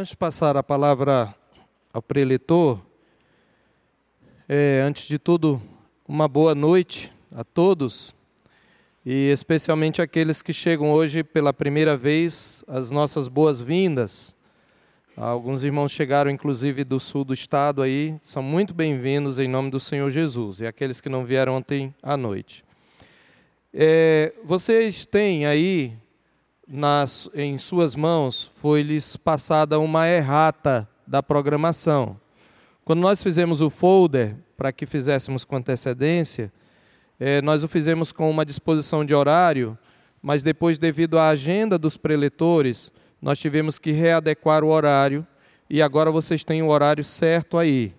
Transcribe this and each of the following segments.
Antes de passar a palavra ao preletor, é, antes de tudo, uma boa noite a todos e especialmente aqueles que chegam hoje pela primeira vez, as nossas boas-vindas. Alguns irmãos chegaram inclusive do sul do estado aí, são muito bem-vindos em nome do Senhor Jesus e aqueles que não vieram ontem à noite. É, vocês têm aí nas, em suas mãos, foi-lhes passada uma errata da programação. Quando nós fizemos o folder, para que fizéssemos com antecedência, é, nós o fizemos com uma disposição de horário, mas depois, devido à agenda dos preletores, nós tivemos que readequar o horário e agora vocês têm o horário certo aí,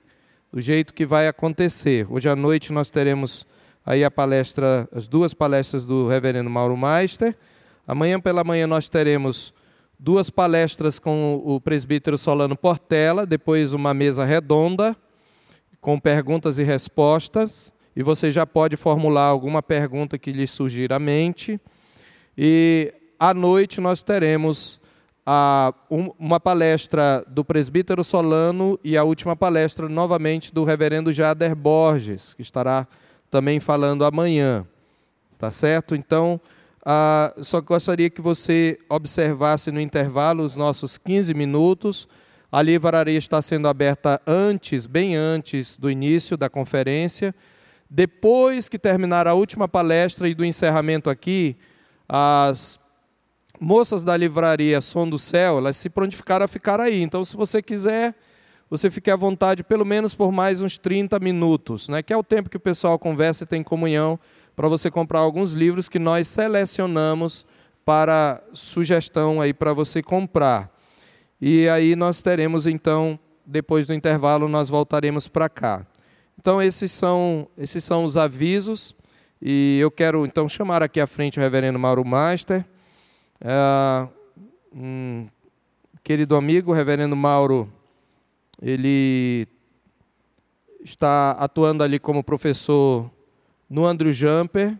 do jeito que vai acontecer. Hoje à noite nós teremos aí a palestra, as duas palestras do reverendo Mauro Meister, Amanhã pela manhã nós teremos duas palestras com o presbítero Solano Portela, depois uma mesa redonda com perguntas e respostas, e você já pode formular alguma pergunta que lhe surgir à mente. E à noite nós teremos a, um, uma palestra do presbítero Solano e a última palestra novamente do reverendo Jader Borges, que estará também falando amanhã. Tá certo? Então, ah, só gostaria que você observasse no intervalo os nossos 15 minutos. A livraria está sendo aberta antes, bem antes do início da conferência. Depois que terminar a última palestra e do encerramento aqui, as moças da livraria Som do Céu, elas se prontificaram a ficar aí. Então, se você quiser, você fique à vontade pelo menos por mais uns 30 minutos, né? que é o tempo que o pessoal conversa e tem comunhão para você comprar alguns livros que nós selecionamos para sugestão aí para você comprar. E aí nós teremos então, depois do intervalo, nós voltaremos para cá. Então esses são, esses são os avisos e eu quero então chamar aqui à frente o reverendo Mauro Master. É, um querido amigo, o reverendo Mauro, ele está atuando ali como professor no Andrew Jumper.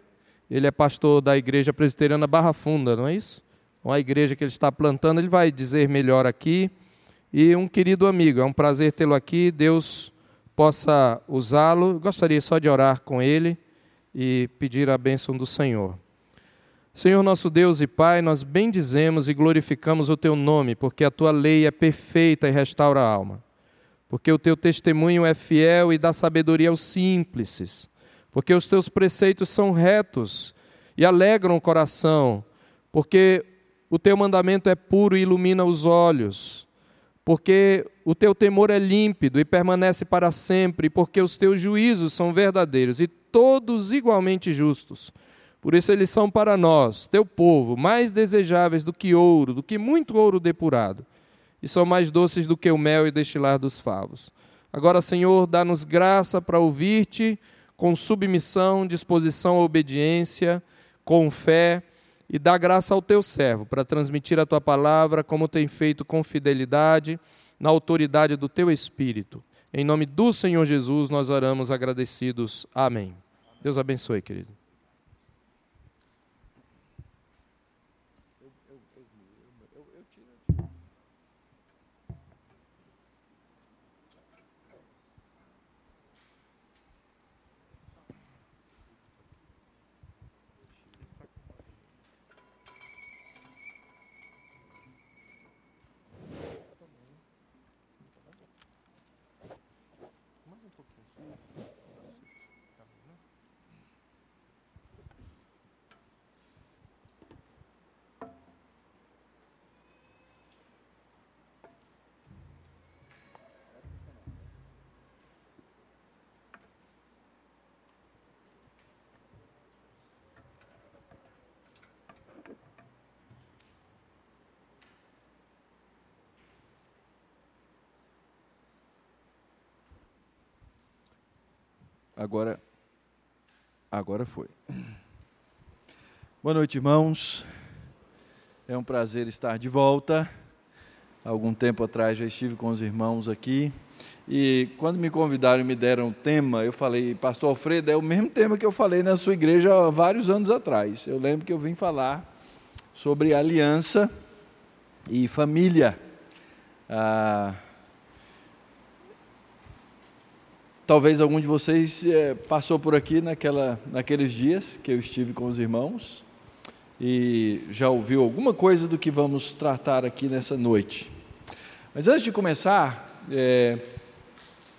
Ele é pastor da igreja presbiteriana Barra Funda, não é isso? Uma igreja que ele está plantando, ele vai dizer melhor aqui. E um querido amigo, é um prazer tê-lo aqui. Deus possa usá-lo. Gostaria só de orar com ele e pedir a bênção do Senhor. Senhor nosso Deus e Pai, nós bendizemos e glorificamos o teu nome, porque a tua lei é perfeita e restaura a alma. Porque o teu testemunho é fiel e dá sabedoria aos simples porque os teus preceitos são retos e alegram o coração, porque o teu mandamento é puro e ilumina os olhos, porque o teu temor é límpido e permanece para sempre, porque os teus juízos são verdadeiros e todos igualmente justos. Por isso eles são para nós, teu povo, mais desejáveis do que ouro, do que muito ouro depurado, e são mais doces do que o mel e destilar dos favos. Agora, Senhor, dá-nos graça para ouvir-te com submissão, disposição obediência, com fé, e dá graça ao teu servo para transmitir a tua palavra, como tem feito com fidelidade, na autoridade do teu Espírito. Em nome do Senhor Jesus, nós oramos agradecidos. Amém. Deus abençoe, querido. Agora, agora foi. Boa noite, irmãos. É um prazer estar de volta. Algum tempo atrás já estive com os irmãos aqui. E quando me convidaram e me deram o tema, eu falei, Pastor Alfredo, é o mesmo tema que eu falei na sua igreja há vários anos atrás. Eu lembro que eu vim falar sobre aliança e família. Ah, talvez algum de vocês é, passou por aqui naquela, naqueles dias que eu estive com os irmãos e já ouviu alguma coisa do que vamos tratar aqui nessa noite. Mas antes de começar, é,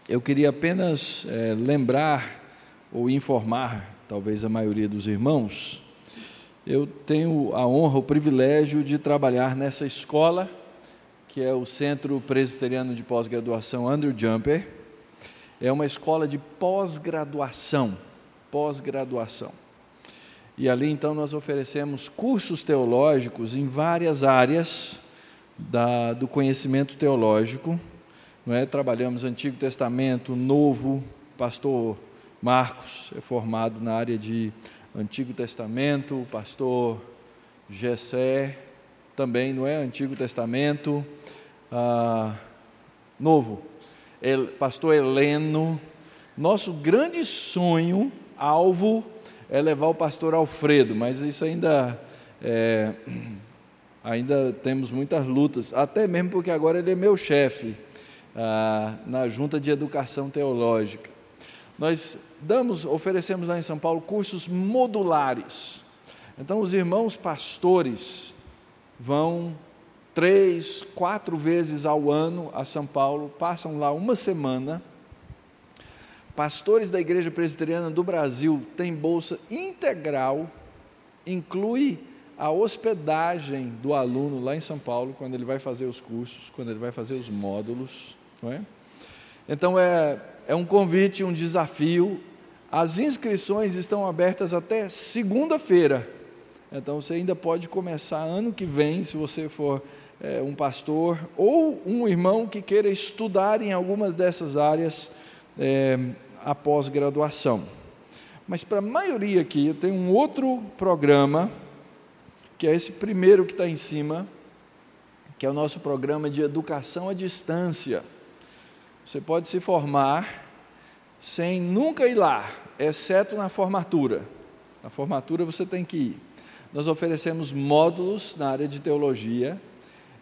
eu queria apenas é, lembrar ou informar, talvez a maioria dos irmãos, eu tenho a honra, o privilégio de trabalhar nessa escola, que é o Centro Presbiteriano de Pós-Graduação Andrew Jumper. É uma escola de pós-graduação, pós-graduação. E ali então nós oferecemos cursos teológicos em várias áreas da, do conhecimento teológico, não é? Trabalhamos Antigo Testamento, Novo, pastor Marcos é formado na área de Antigo Testamento, o pastor Gessé também, não é? Antigo Testamento, ah, Novo, pastor Heleno. Nosso grande sonho, alvo, é levar o pastor Alfredo, mas isso ainda é, ainda temos muitas lutas, até mesmo porque agora ele é meu chefe ah, na Junta de Educação Teológica. Nós damos, oferecemos lá em São Paulo cursos modulares. Então, os irmãos pastores vão três, quatro vezes ao ano a São Paulo, passam lá uma semana. Pastores da Igreja Presbiteriana do Brasil têm bolsa integral, inclui a hospedagem do aluno lá em São Paulo, quando ele vai fazer os cursos, quando ele vai fazer os módulos. Não é? Então é, é um convite, um desafio. As inscrições estão abertas até segunda-feira. Então você ainda pode começar ano que vem, se você for é, um pastor ou um irmão que queira estudar em algumas dessas áreas é, após graduação. Mas para a maioria aqui, eu tenho um outro programa, que é esse primeiro que está em cima, que é o nosso programa de educação à distância. Você pode se formar sem nunca ir lá, exceto na formatura. Na formatura você tem que ir. Nós oferecemos módulos na área de teologia.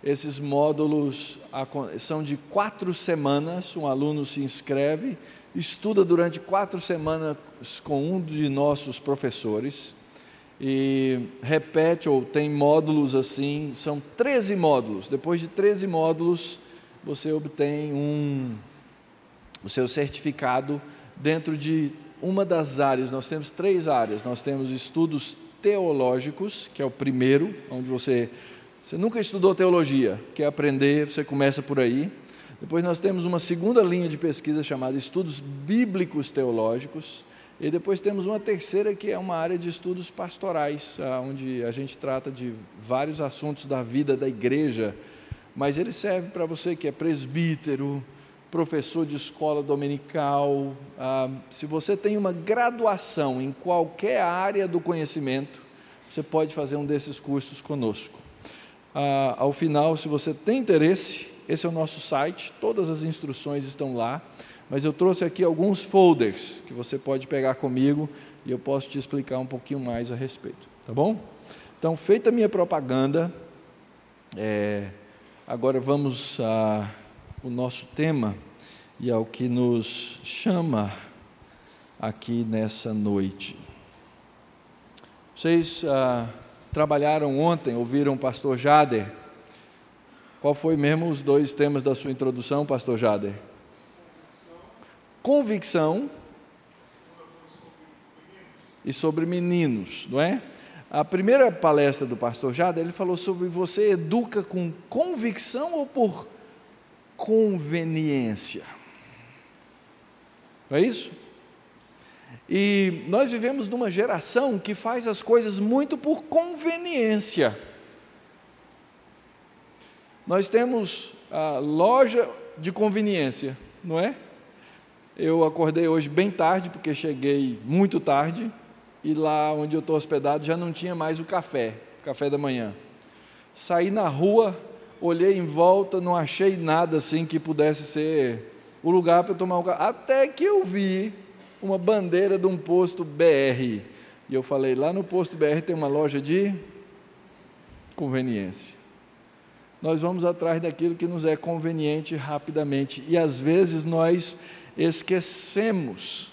Esses módulos são de quatro semanas. Um aluno se inscreve, estuda durante quatro semanas com um de nossos professores e repete ou tem módulos assim. São 13 módulos. Depois de 13 módulos, você obtém um o seu certificado dentro de uma das áreas. Nós temos três áreas. Nós temos estudos teológicos, que é o primeiro, onde você você nunca estudou teologia, quer aprender, você começa por aí. Depois nós temos uma segunda linha de pesquisa chamada estudos bíblicos teológicos. E depois temos uma terceira que é uma área de estudos pastorais, onde a gente trata de vários assuntos da vida da igreja, mas ele serve para você que é presbítero, professor de escola dominical, ah, se você tem uma graduação em qualquer área do conhecimento, você pode fazer um desses cursos conosco. Ah, ao final, se você tem interesse, esse é o nosso site, todas as instruções estão lá, mas eu trouxe aqui alguns folders que você pode pegar comigo e eu posso te explicar um pouquinho mais a respeito, tá bom? Então, feita a minha propaganda, é, agora vamos a o nosso tema e ao que nos chama aqui nessa noite. Vocês ah, trabalharam ontem, ouviram o pastor Jader. Qual foi mesmo os dois temas da sua introdução, pastor Jader? Convicção e sobre meninos, não é? A primeira palestra do pastor Jader, ele falou sobre você educa com convicção ou por conveniência. Não é isso? E nós vivemos numa geração que faz as coisas muito por conveniência. Nós temos a loja de conveniência, não é? Eu acordei hoje bem tarde, porque cheguei muito tarde, e lá onde eu estou hospedado já não tinha mais o café, café da manhã. Saí na rua, olhei em volta, não achei nada assim que pudesse ser o lugar para tomar um café. Até que eu vi uma bandeira de um posto BR. E eu falei: lá no posto BR tem uma loja de conveniência. nós vamos atrás daquilo que nos é conveniente rapidamente. E às vezes nós esquecemos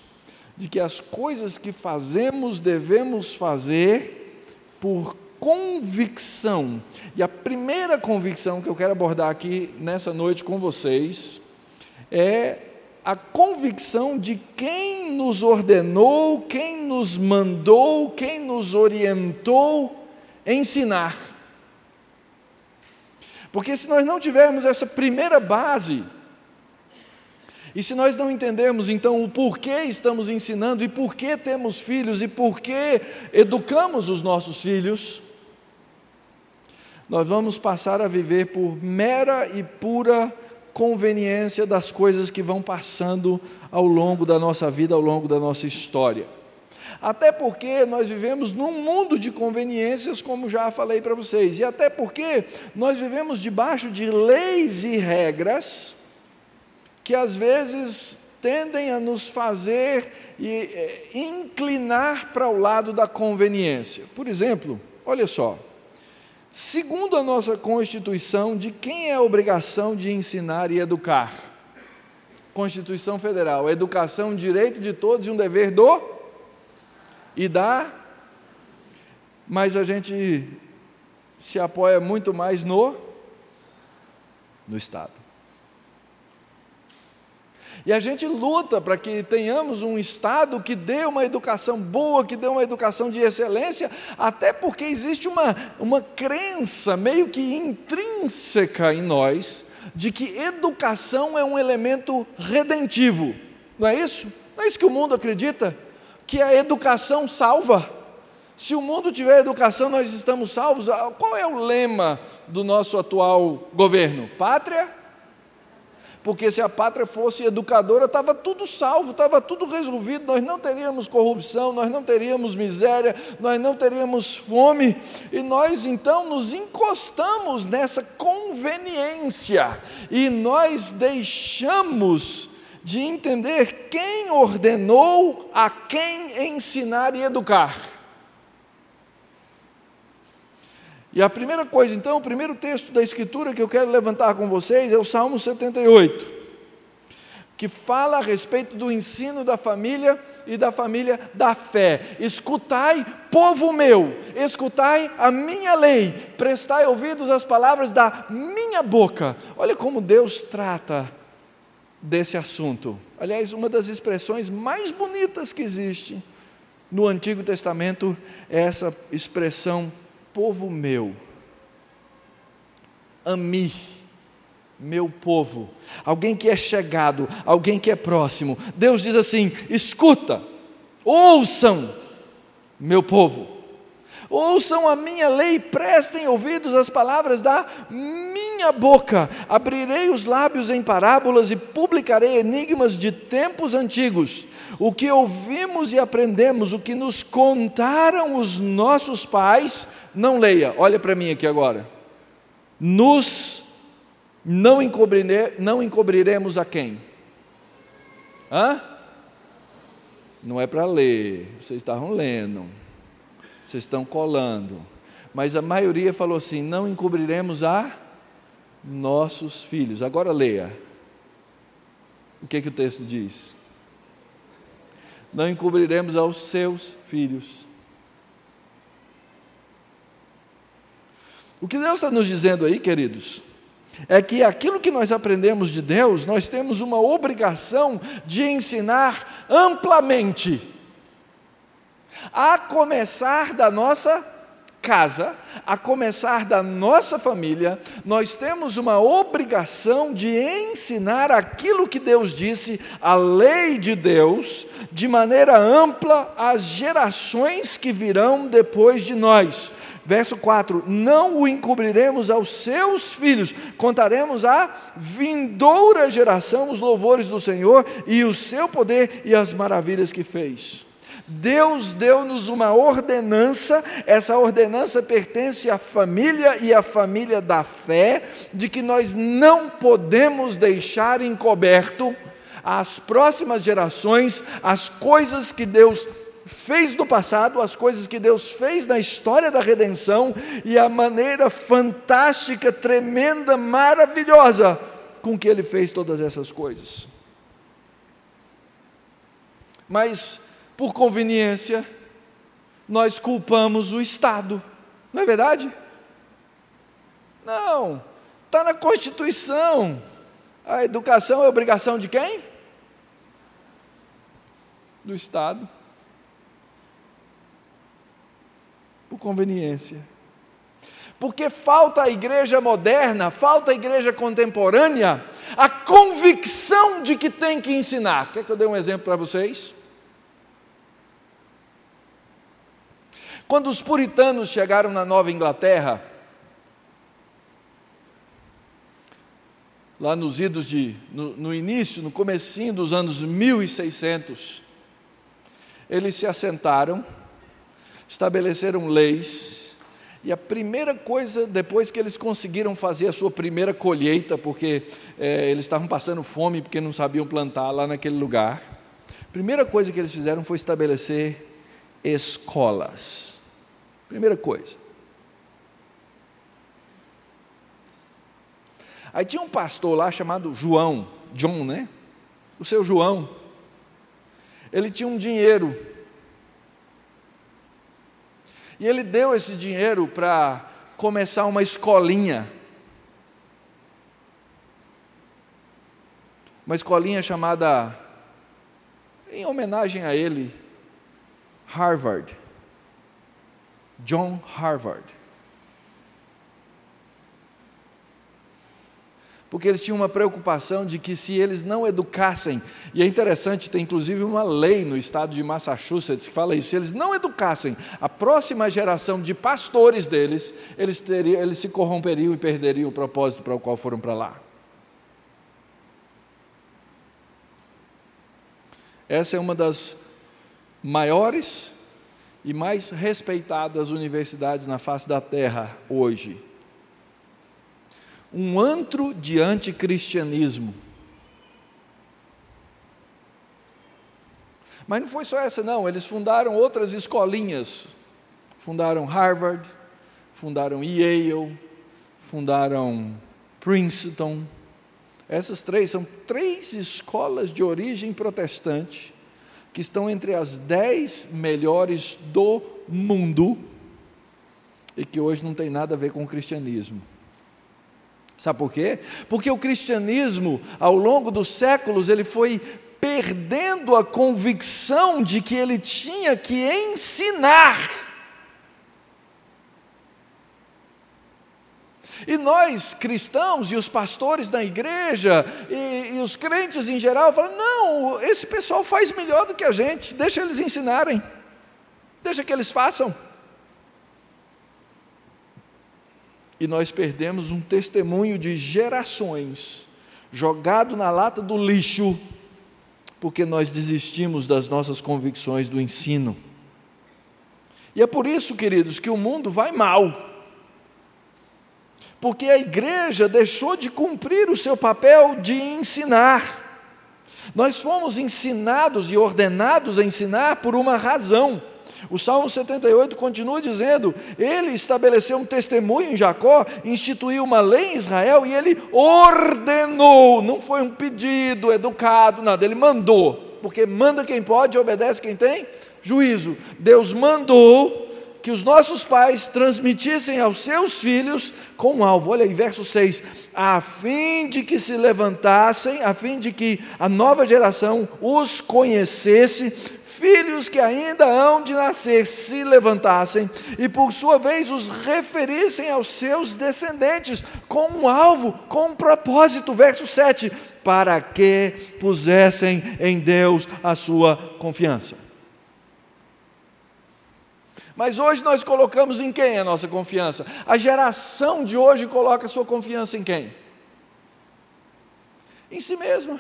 de que as coisas que fazemos devemos fazer por convicção. E a primeira convicção que eu quero abordar aqui nessa noite com vocês é a convicção de quem nos ordenou, quem nos mandou, quem nos orientou ensinar. Porque se nós não tivermos essa primeira base, e se nós não entendermos então o porquê estamos ensinando e por que temos filhos e por que educamos os nossos filhos, nós vamos passar a viver por mera e pura conveniência das coisas que vão passando ao longo da nossa vida, ao longo da nossa história. Até porque nós vivemos num mundo de conveniências, como já falei para vocês, e até porque nós vivemos debaixo de leis e regras que às vezes tendem a nos fazer eh, inclinar para o lado da conveniência. Por exemplo, olha só, Segundo a nossa Constituição, de quem é a obrigação de ensinar e educar? Constituição Federal, educação, direito de todos e um dever do e da, mas a gente se apoia muito mais no no Estado. E a gente luta para que tenhamos um Estado que dê uma educação boa, que dê uma educação de excelência, até porque existe uma, uma crença meio que intrínseca em nós de que educação é um elemento redentivo. Não é isso? Não é isso que o mundo acredita? Que a educação salva. Se o mundo tiver educação, nós estamos salvos. Ah, qual é o lema do nosso atual governo? Pátria, porque se a pátria fosse educadora, estava tudo salvo, estava tudo resolvido, nós não teríamos corrupção, nós não teríamos miséria, nós não teríamos fome, e nós então nos encostamos nessa conveniência, e nós deixamos de entender quem ordenou a quem ensinar e educar. E a primeira coisa, então, o primeiro texto da Escritura que eu quero levantar com vocês é o Salmo 78, que fala a respeito do ensino da família e da família da fé. Escutai, povo meu, escutai a minha lei, prestai ouvidos às palavras da minha boca. Olha como Deus trata desse assunto. Aliás, uma das expressões mais bonitas que existe no Antigo Testamento é essa expressão povo meu, ami, meu povo, alguém que é chegado, alguém que é próximo. Deus diz assim: escuta, ouçam, meu povo, ouçam a minha lei, prestem ouvidos às palavras da minha boca. Abrirei os lábios em parábolas e publicarei enigmas de tempos antigos. O que ouvimos e aprendemos, o que nos contaram os nossos pais, não leia, olha para mim aqui agora. Nos não, encobriremos, não encobriremos a quem? Hã? Não é para ler, vocês estavam lendo, vocês estão colando. Mas a maioria falou assim: não encobriremos a nossos filhos. Agora leia. O que, que o texto diz? Não encobriremos aos seus filhos. O que Deus está nos dizendo aí, queridos, é que aquilo que nós aprendemos de Deus, nós temos uma obrigação de ensinar amplamente, a começar da nossa casa, a começar da nossa família, nós temos uma obrigação de ensinar aquilo que Deus disse, a lei de Deus, de maneira ampla às gerações que virão depois de nós. Verso 4: Não o encobriremos aos seus filhos, contaremos à vindoura geração os louvores do Senhor e o seu poder e as maravilhas que fez. Deus deu-nos uma ordenança, essa ordenança pertence à família e à família da fé, de que nós não podemos deixar encoberto às próximas gerações as coisas que Deus fez no passado, as coisas que Deus fez na história da redenção e a maneira fantástica, tremenda, maravilhosa com que Ele fez todas essas coisas. Mas, por conveniência, nós culpamos o Estado, não é verdade? Não, está na Constituição. A educação é obrigação de quem? Do Estado. Por conveniência. Porque falta a igreja moderna, falta a igreja contemporânea, a convicção de que tem que ensinar. Quer que eu dê um exemplo para vocês? Quando os puritanos chegaram na Nova Inglaterra, lá nos idos de, no, no início, no comecinho dos anos 1600, eles se assentaram, estabeleceram leis, e a primeira coisa, depois que eles conseguiram fazer a sua primeira colheita, porque é, eles estavam passando fome, porque não sabiam plantar lá naquele lugar, a primeira coisa que eles fizeram foi estabelecer escolas. Primeira coisa. Aí tinha um pastor lá chamado João, John, né? O seu João. Ele tinha um dinheiro. E ele deu esse dinheiro para começar uma escolinha. Uma escolinha chamada, em homenagem a ele, Harvard. John Harvard. Porque eles tinham uma preocupação de que se eles não educassem, e é interessante, tem inclusive uma lei no estado de Massachusetts que fala isso, se eles não educassem a próxima geração de pastores deles, eles, teriam, eles se corromperiam e perderiam o propósito para o qual foram para lá. Essa é uma das maiores e mais respeitadas universidades na face da terra hoje. Um antro de anticristianismo. Mas não foi só essa, não. Eles fundaram outras escolinhas. Fundaram Harvard, fundaram Yale, fundaram Princeton. Essas três são três escolas de origem protestante que estão entre as dez melhores do mundo e que hoje não tem nada a ver com o cristianismo. Sabe por quê? Porque o cristianismo, ao longo dos séculos, ele foi perdendo a convicção de que ele tinha que ensinar E nós, cristãos, e os pastores da igreja, e, e, os crentes em geral, falam: não, esse pessoal faz melhor do que a gente, deixa eles ensinarem, deixa que eles façam. E nós perdemos um testemunho de gerações jogado na lata do lixo, porque nós desistimos das nossas convicções do ensino. E é por isso, queridos, que o mundo vai mal porque a igreja deixou de cumprir o seu papel de ensinar. Nós fomos ensinados e ordenados a ensinar por uma razão. O Salmo 78 continua dizendo: Ele estabeleceu um testemunho em Jacó, instituiu uma lei em Israel e ele ordenou, não foi um pedido educado, nada, ele mandou, porque manda quem pode e obedece quem tem juízo. Deus mandou que os nossos pais transmitissem aos seus filhos com um alvo. Olha aí, verso 6: a fim de que se levantassem, a fim de que a nova geração os conhecesse, filhos que ainda hão de nascer se levantassem e por sua vez os referissem aos seus descendentes com um alvo, com um propósito. Verso 7: para que pusessem em Deus a sua confiança. Mas hoje nós colocamos em quem a nossa confiança? A geração de hoje coloca sua confiança em quem? Em si mesma.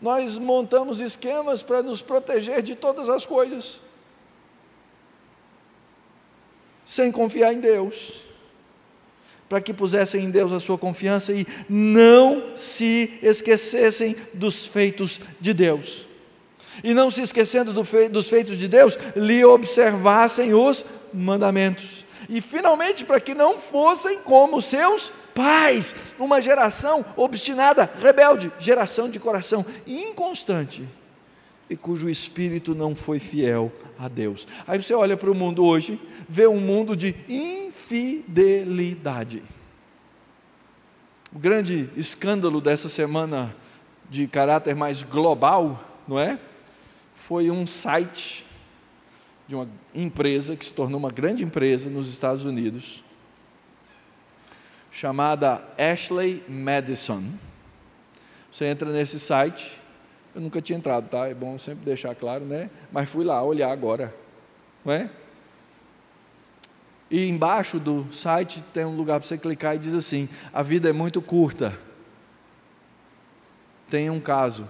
Nós montamos esquemas para nos proteger de todas as coisas, sem confiar em Deus. para que pusessem em Deus a sua confiança e não se esquecessem dos feitos de Deus. E não se esquecendo do dos feitos de Deus, lhe observassem os mandamentos. E finalmente, para que não fossem como seus pais, uma geração obstinada, rebelde, geração de coração inconstante e cujo espírito não foi fiel a Deus. Aí você olha para o mundo hoje, vê um mundo de infidelidade. O grande escândalo dessa semana de caráter mais global, não é? Foi um site de uma empresa que se tornou uma grande empresa nos Estados Unidos, chamada Ashley Madison. Você entra nesse site, eu nunca tinha entrado, tá? É bom sempre deixar claro, né? Mas fui lá olhar agora, não é? E embaixo do site tem um lugar para você clicar e diz assim: a vida é muito curta. Tem um caso.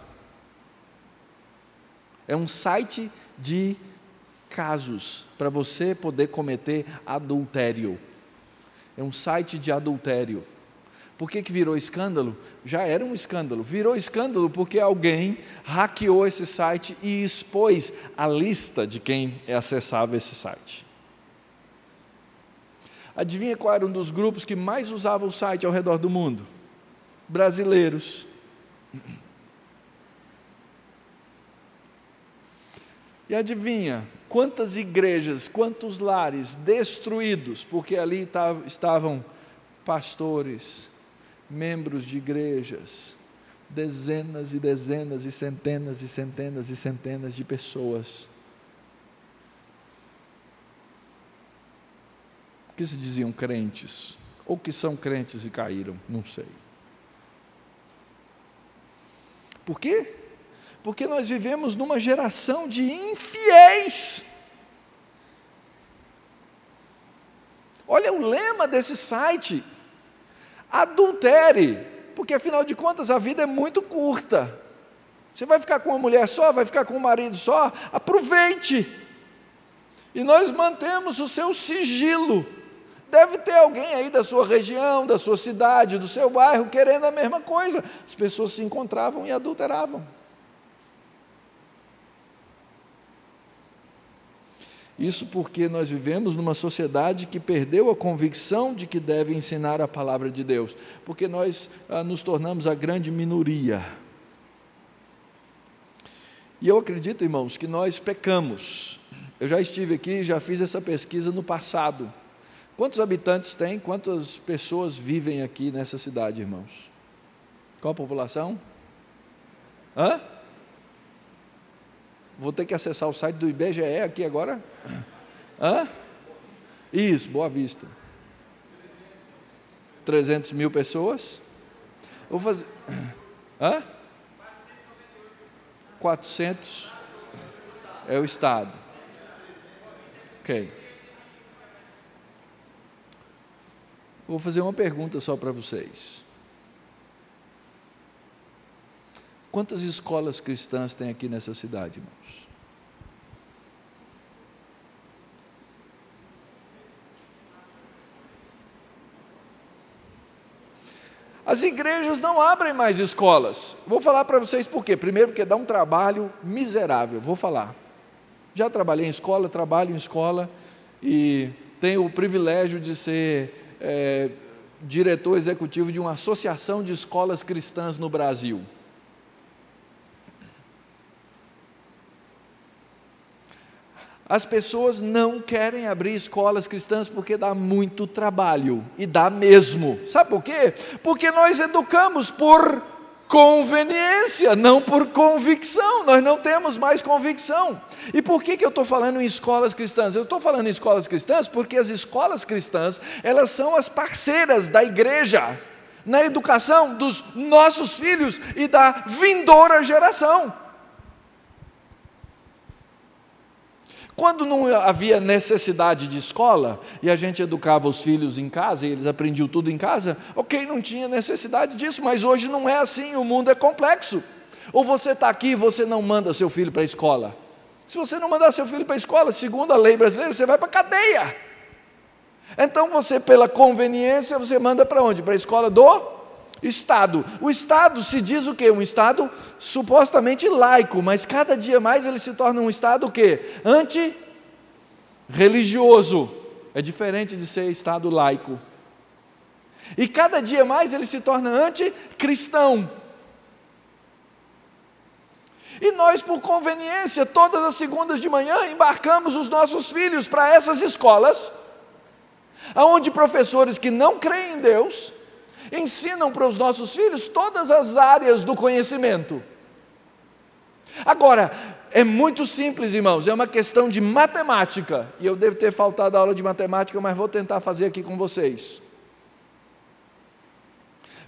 É um site de casos para você poder cometer adultério. É um site de adultério. Por que, que virou escândalo? Já era um escândalo. Virou escândalo porque alguém hackeou esse site e expôs a lista de quem acessava esse site. Adivinha qual era um dos grupos que mais usava o site ao redor do mundo? Brasileiros. E adivinha quantas igrejas, quantos lares destruídos, porque ali estavam pastores, membros de igrejas, dezenas e dezenas e centenas e centenas e centenas de pessoas que se diziam crentes, ou que são crentes e caíram, não sei. Por quê? Porque nós vivemos numa geração de infiéis. Olha o lema desse site: adultere, porque afinal de contas a vida é muito curta. Você vai ficar com uma mulher só, vai ficar com um marido só, aproveite. E nós mantemos o seu sigilo Deve ter alguém aí da sua região, da sua cidade, do seu bairro, querendo a mesma coisa. As pessoas se encontravam e adulteravam. Isso porque nós vivemos numa sociedade que perdeu a convicção de que deve ensinar a palavra de Deus, porque nós ah, nos tornamos a grande minoria. E eu acredito, irmãos, que nós pecamos. Eu já estive aqui, já fiz essa pesquisa no passado. Quantos habitantes tem? Quantas pessoas vivem aqui nessa cidade, irmãos? Qual a população? Hã? Vou ter que acessar o site do IBGE aqui agora? Hã? Isso, Boa Vista. 300 mil pessoas. Vou fazer. Hã? 400 é o Estado. Ok. Vou fazer uma pergunta só para vocês. Quantas escolas cristãs tem aqui nessa cidade, irmãos? As igrejas não abrem mais escolas. Vou falar para vocês por quê. Primeiro, porque dá um trabalho miserável. Vou falar. Já trabalhei em escola, trabalho em escola e tenho o privilégio de ser é, diretor executivo de uma associação de escolas cristãs no Brasil. As pessoas não querem abrir escolas cristãs porque dá muito trabalho, e dá mesmo. Sabe por quê? Porque nós educamos por conveniência, não por convicção. Nós não temos mais convicção. E por que, que eu estou falando em escolas cristãs? Eu estou falando em escolas cristãs porque as escolas cristãs, elas são as parceiras da igreja na educação dos nossos filhos e da vindoura geração. Quando não havia necessidade de escola e a gente educava os filhos em casa e eles aprendiam tudo em casa, ok, não tinha necessidade disso, mas hoje não é assim, o mundo é complexo. Ou você está aqui e você não manda seu filho para a escola. Se você não mandar seu filho para a escola, segundo a lei brasileira, você vai para a cadeia. Então você, pela conveniência, você manda para onde? Para a escola do Estado. O Estado se diz o quê? Um Estado supostamente laico, mas cada dia mais ele se torna um Estado o quê? Anti-religioso. É diferente de ser Estado laico. E cada dia mais ele se torna anticristão. E nós, por conveniência, todas as segundas de manhã, embarcamos os nossos filhos para essas escolas, onde professores que não creem em Deus ensinam para os nossos filhos todas as áreas do conhecimento. Agora, é muito simples, irmãos, é uma questão de matemática, e eu devo ter faltado a aula de matemática, mas vou tentar fazer aqui com vocês.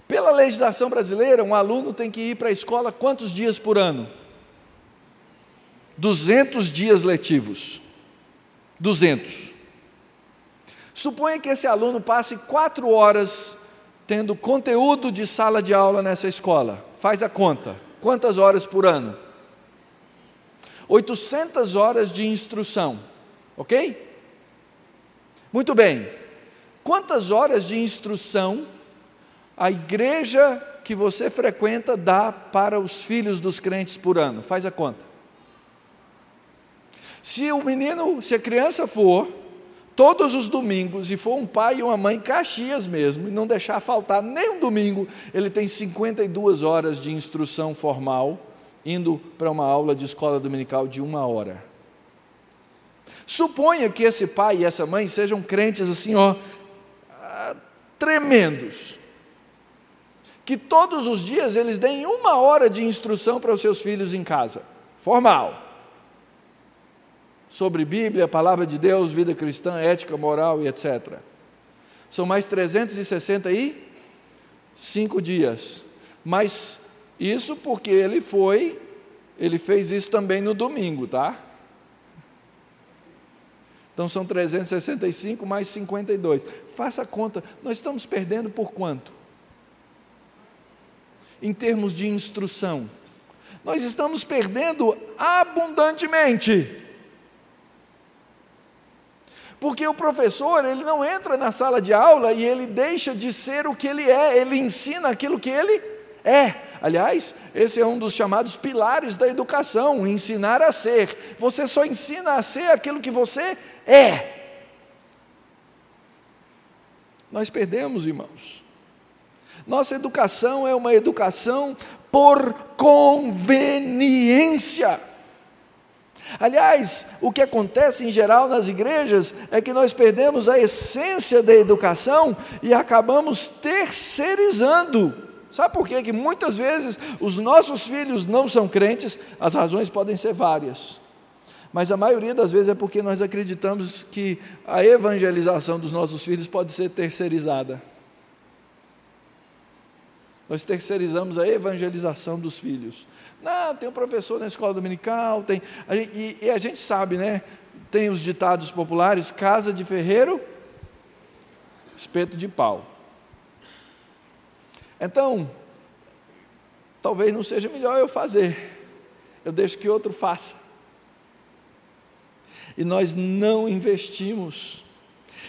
Pela legislação brasileira, um aluno tem que ir para a escola quantos dias por ano? 200 dias letivos. 200. Suponha que esse aluno passe quatro horas tendo conteúdo de sala de aula nessa escola. Faz a conta. Quantas horas por ano? 800 horas de instrução. Ok? Muito bem. Quantas horas de instrução a igreja que você frequenta dá para os filhos dos crentes por ano? Faz a conta. Se o menino, se a criança for todos os domingos e for um pai e uma mãe Caxias mesmo, e não deixar faltar nem um domingo, ele tem 52 horas de instrução formal, indo para uma aula de escola dominical de uma hora. Suponha que esse pai e essa mãe sejam crentes assim, ó, ah, tremendos que todos os dias eles deem uma hora de instrução para os seus filhos em casa, formal. Sobre Bíblia, palavra de Deus, vida cristã, ética, moral e etc. São mais 365 dias. Mas isso porque ele foi, ele fez isso também no domingo, tá? Então são 365 mais 52. Faça a conta, nós estamos perdendo por quanto? em termos de instrução. Nós estamos perdendo abundantemente. Porque o professor, ele não entra na sala de aula e ele deixa de ser o que ele é, ele ensina aquilo que ele é. Aliás, esse é um dos chamados pilares da educação, ensinar a ser. Você só ensina a ser aquilo que você é. Nós perdemos, irmãos. Nossa educação é uma educação por conveniência. Aliás, o que acontece em geral nas igrejas é que nós perdemos a essência da educação e acabamos terceirizando. Sabe por quê? Que muitas vezes os nossos filhos não são crentes, as razões podem ser várias. Mas a maioria das vezes é porque nós acreditamos que a evangelização dos nossos filhos pode ser terceirizada. Nós terceirizamos a evangelização dos filhos. Não, tem um professor na escola dominical, tem. A gente, e, e, a gente sabe, né? Tem os ditados populares: casa de ferreiro, espeto de pau. Então, talvez não seja melhor eu fazer, eu deixo que outro faça. E nós não investimos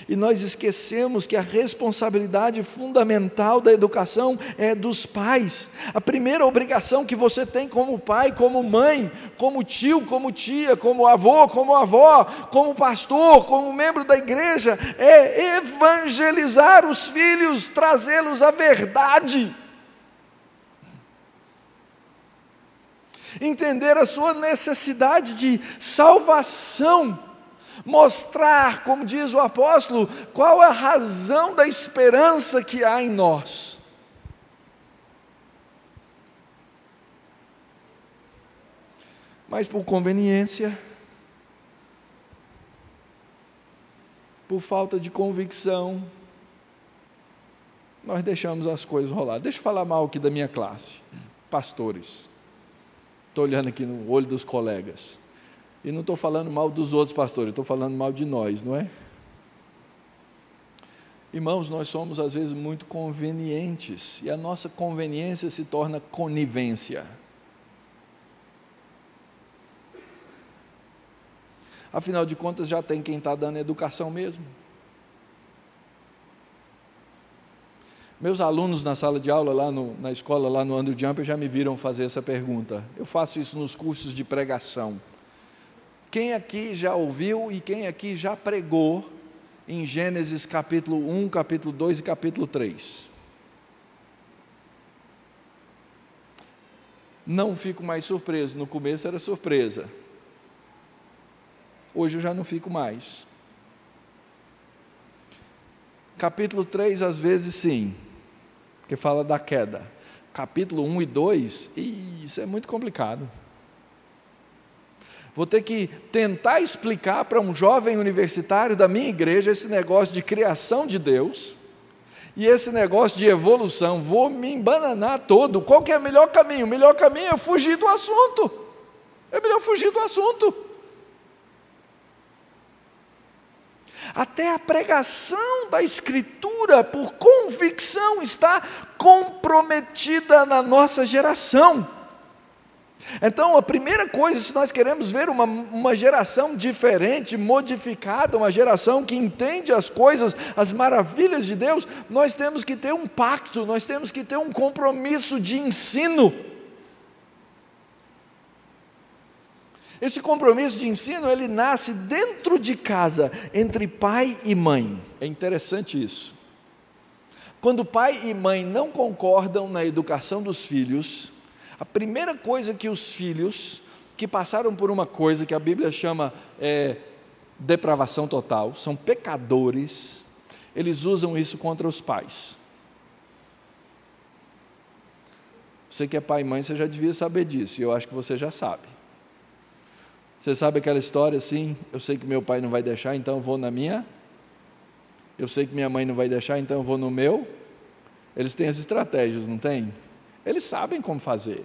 e nós esquecemos que a responsabilidade fundamental da educação é dos pais. A primeira obrigação que você tem como pai, como mãe, como tio, como tia, como avô, como avó, como pastor, como membro da igreja, é evangelizar os filhos, trazê-los à verdade. Entender a sua necessidade de salvação mostrar, como diz o apóstolo, qual a razão da esperança que há em nós. Mas por conveniência, por falta de convicção, nós deixamos as coisas rolar. Deixa eu falar mal aqui da minha classe, pastores. Estou olhando aqui no olho dos colegas. E não estou falando mal dos outros pastores, estou falando mal de nós, não é? Irmãos, nós somos às vezes muito convenientes e a nossa conveniência se torna conivência. Afinal de contas, já tem quem está dando educação mesmo. Meus alunos na sala de aula, lá no, na escola, lá no Andrew Jumper, já me viram fazer essa pergunta. Eu faço isso nos cursos de pregação. Quem aqui já ouviu e quem aqui já pregou em Gênesis capítulo 1, capítulo 2 e capítulo 3? Não fico mais surpreso, no começo era surpresa. Hoje eu já não fico mais. Capítulo 3, às vezes sim, que fala da queda. Capítulo 1 e 2, isso é muito complicado. Vou ter que tentar explicar para um jovem universitário da minha igreja esse negócio de criação de Deus e esse negócio de evolução. Vou me embananar todo. Qual que é o melhor caminho? O melhor caminho é fugir do assunto. É melhor fugir do assunto. Até a pregação da Escritura, por convicção, está comprometida na nossa geração. Então, a primeira coisa, se nós queremos ver uma, uma geração diferente, modificada, uma geração que entende as coisas, as maravilhas de Deus, nós temos que ter um pacto, nós temos que ter um compromisso de ensino. Esse compromisso de ensino, ele nasce dentro de casa, entre pai e mãe. É interessante isso. Quando pai e mãe não concordam na educação dos filhos, a primeira coisa que os filhos que passaram por uma coisa que a Bíblia chama é, depravação total, são pecadores, eles usam isso contra os pais. Você que é pai e mãe, você já devia saber disso, e eu acho que você já sabe. Você sabe aquela história assim? Eu sei que meu pai não vai deixar, então eu vou na minha. Eu sei que minha mãe não vai deixar, então eu vou no meu. Eles têm as estratégias, não tem? Eles sabem como fazer.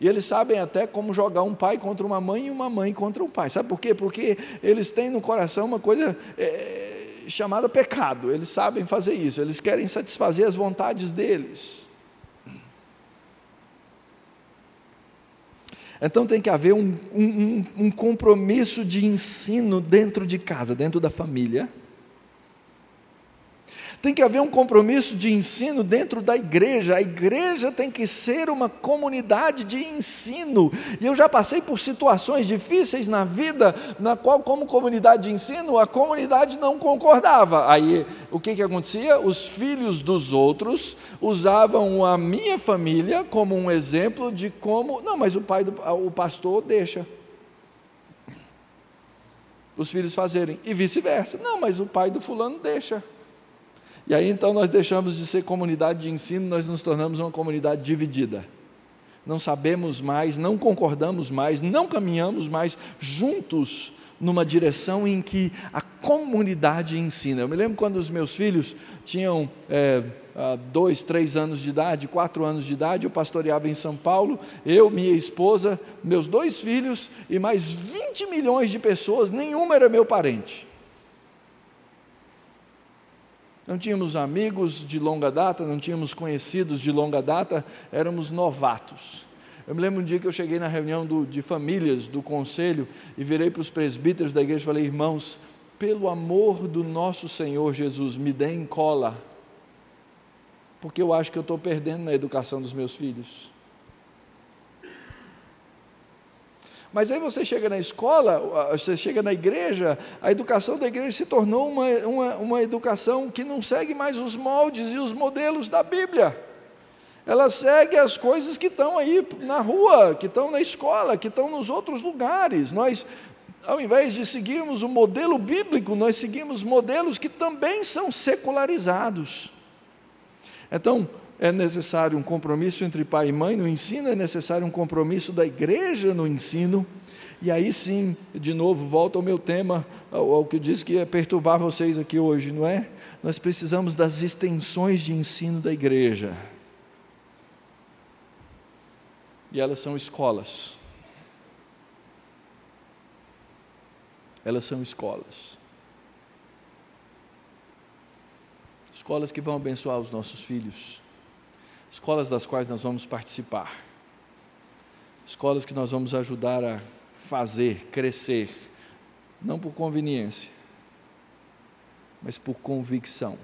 E eles sabem até como jogar um pai contra uma mãe e uma mãe contra um pai. Sabe por quê? Porque eles têm no coração uma coisa é, chamada pecado. Eles sabem fazer isso. Eles querem satisfazer as vontades deles. Então tem que haver um, um, um compromisso de ensino dentro de casa, dentro da família tem que haver um compromisso de ensino dentro da igreja. A igreja tem que ser uma comunidade de ensino. E eu já passei por situações difíceis na vida, na qual, como comunidade de ensino, a comunidade não concordava. Aí, o que, que acontecia? Os filhos dos outros usavam a minha família como um exemplo de como. Não, mas o pai do o pastor deixa os filhos fazerem, e vice-versa. Não, mas o pai do fulano deixa. E aí então nós deixamos de ser comunidade de ensino, nós nos tornamos uma comunidade dividida. Não sabemos mais, não concordamos mais, não caminhamos mais juntos numa direção em que a comunidade ensina. Eu me lembro quando os meus filhos tinham é, dois, três anos de idade, quatro anos de idade, eu pastoreava em São Paulo, eu, minha esposa, meus dois filhos e mais 20 milhões de pessoas, nenhuma era meu parente. Não tínhamos amigos de longa data, não tínhamos conhecidos de longa data, éramos novatos. Eu me lembro um dia que eu cheguei na reunião do, de famílias do conselho e virei para os presbíteros da igreja e falei: irmãos, pelo amor do nosso Senhor Jesus, me deem cola, porque eu acho que eu estou perdendo na educação dos meus filhos. Mas aí você chega na escola, você chega na igreja, a educação da igreja se tornou uma, uma, uma educação que não segue mais os moldes e os modelos da Bíblia. Ela segue as coisas que estão aí na rua, que estão na escola, que estão nos outros lugares. Nós, ao invés de seguirmos o modelo bíblico, nós seguimos modelos que também são secularizados. Então, é necessário um compromisso entre pai e mãe no ensino, é necessário um compromisso da igreja no ensino. E aí sim, de novo, volta ao meu tema, ao, ao que eu disse que ia perturbar vocês aqui hoje, não é? Nós precisamos das extensões de ensino da igreja. E elas são escolas. Elas são escolas. Escolas que vão abençoar os nossos filhos escolas das quais nós vamos participar, escolas que nós vamos ajudar a fazer, crescer, não por conveniência, mas por convicção.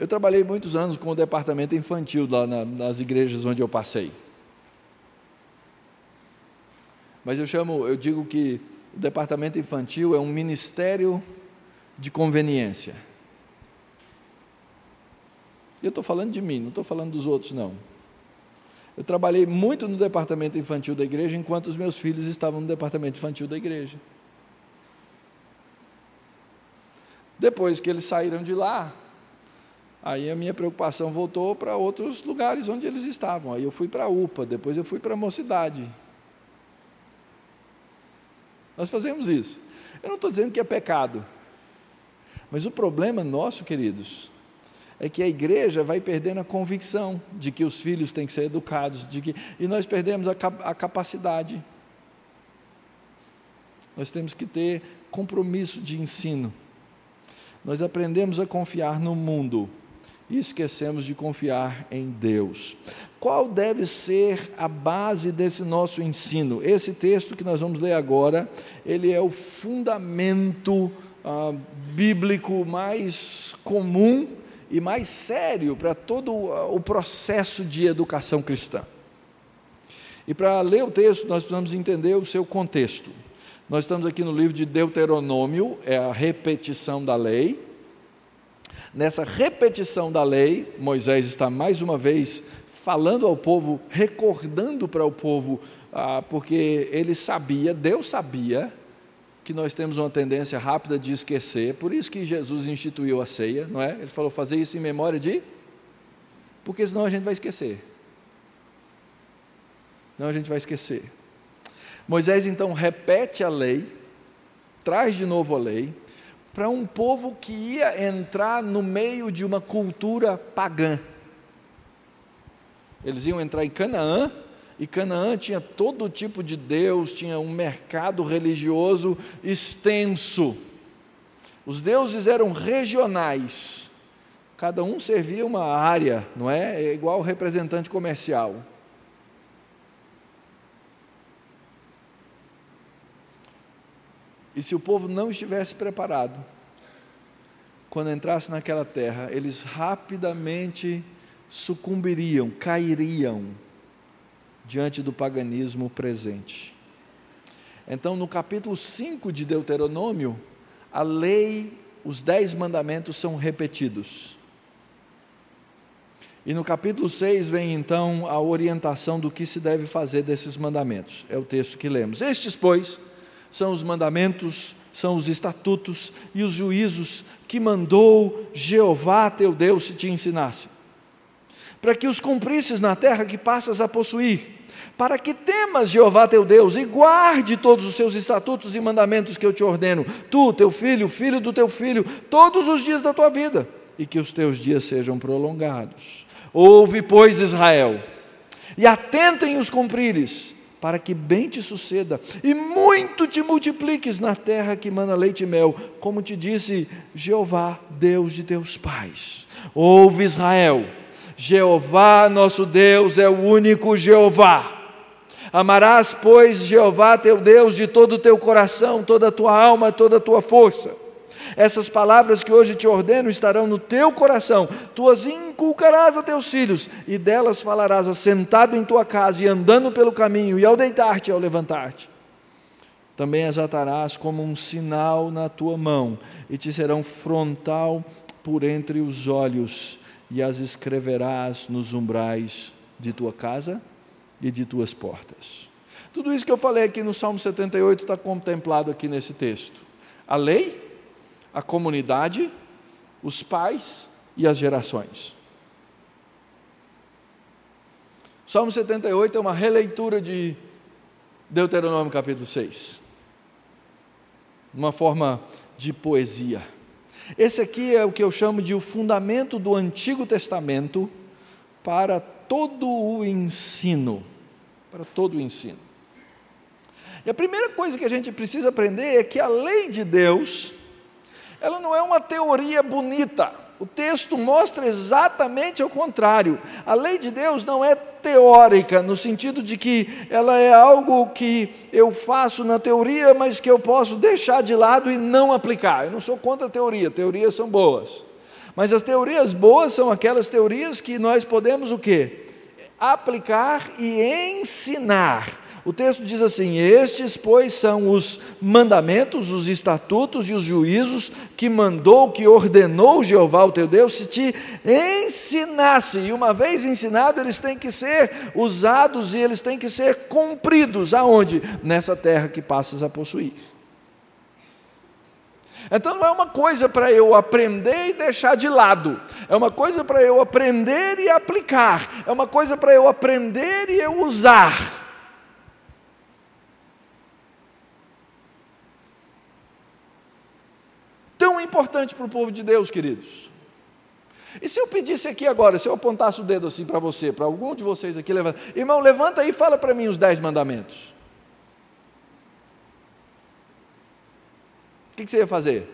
Eu trabalhei muitos anos com o departamento infantil lá na, nas igrejas onde eu passei. Mas eu chamo, eu digo que o departamento infantil é um ministério de conveniência. Eu estou falando de mim, não estou falando dos outros, não. Eu trabalhei muito no departamento infantil da igreja, enquanto os meus filhos estavam no departamento infantil da igreja. Depois que eles saíram de lá, aí a minha preocupação voltou para outros lugares onde eles estavam. Aí eu fui para a UPA, depois eu fui para a mocidade. Nós fazemos isso. Eu não estou dizendo que é pecado, mas o problema nosso, queridos, é que a igreja vai perdendo a convicção de que os filhos têm que ser educados, de que, e nós perdemos a, a capacidade. Nós temos que ter compromisso de ensino. Nós aprendemos a confiar no mundo e esquecemos de confiar em Deus. Qual deve ser a base desse nosso ensino? Esse texto que nós vamos ler agora, ele é o fundamento ah, bíblico mais comum e mais sério para todo o processo de educação cristã. E para ler o texto, nós precisamos entender o seu contexto. Nós estamos aqui no livro de Deuteronômio, é a repetição da lei. Nessa repetição da lei, Moisés está mais uma vez falando ao povo, recordando para o povo, ah, porque ele sabia, Deus sabia, que nós temos uma tendência rápida de esquecer, por isso que Jesus instituiu a ceia, não é? Ele falou fazer isso em memória de porque senão a gente vai esquecer. Não a gente vai esquecer. Moisés então repete a lei, traz de novo a lei, para um povo que ia entrar no meio de uma cultura pagã. Eles iam entrar em Canaã, e Canaã tinha todo tipo de Deus, tinha um mercado religioso extenso. Os deuses eram regionais, cada um servia uma área, não é? É igual representante comercial. E se o povo não estivesse preparado, quando entrasse naquela terra, eles rapidamente sucumbiriam, cairiam diante do paganismo presente. Então, no capítulo 5 de Deuteronômio, a lei, os dez mandamentos são repetidos. E no capítulo 6 vem então a orientação do que se deve fazer desses mandamentos. É o texto que lemos. Estes, pois, são os mandamentos, são os estatutos e os juízos que mandou Jeová teu Deus se te ensinasse, para que os cumprisses na terra que passas a possuir para que temas Jeová teu Deus e guarde todos os seus estatutos e mandamentos que eu te ordeno, tu, teu filho, o filho do teu filho, todos os dias da tua vida, e que os teus dias sejam prolongados. Ouve, pois, Israel, e atenta em os cumprires, para que bem te suceda e muito te multipliques na terra que mana leite e mel, como te disse Jeová, Deus de teus pais. Ouve, Israel, Jeová, nosso Deus, é o único Jeová Amarás, pois, Jeová teu Deus de todo o teu coração, toda a tua alma, toda a tua força. Essas palavras que hoje te ordeno estarão no teu coração, tu as inculcarás a teus filhos, e delas falarás assentado em tua casa e andando pelo caminho, e ao deitar-te e ao levantar-te. Também as atarás como um sinal na tua mão, e te serão frontal por entre os olhos, e as escreverás nos umbrais de tua casa e de tuas portas. Tudo isso que eu falei aqui no Salmo 78 está contemplado aqui nesse texto: a lei, a comunidade, os pais e as gerações. Salmo 78 é uma releitura de Deuteronômio capítulo 6, uma forma de poesia. Esse aqui é o que eu chamo de o fundamento do Antigo Testamento para todo o ensino. Para todo o ensino. E a primeira coisa que a gente precisa aprender é que a lei de Deus, ela não é uma teoria bonita. O texto mostra exatamente o contrário. A lei de Deus não é teórica, no sentido de que ela é algo que eu faço na teoria, mas que eu posso deixar de lado e não aplicar. Eu não sou contra a teoria, teorias são boas. Mas as teorias boas são aquelas teorias que nós podemos o quê? Aplicar e ensinar. O texto diz assim: Estes, pois, são os mandamentos, os estatutos e os juízos que mandou, que ordenou Jeová, o teu Deus, se te ensinasse. E uma vez ensinado, eles têm que ser usados e eles têm que ser cumpridos. Aonde? Nessa terra que passas a possuir. Então não é uma coisa para eu aprender e deixar de lado, é uma coisa para eu aprender e aplicar, é uma coisa para eu aprender e eu usar. Tão importante para o povo de Deus, queridos. E se eu pedisse aqui agora, se eu apontasse o dedo assim para você, para algum de vocês aqui, levanta, irmão, levanta aí e fala para mim os dez mandamentos. O que, que você ia fazer?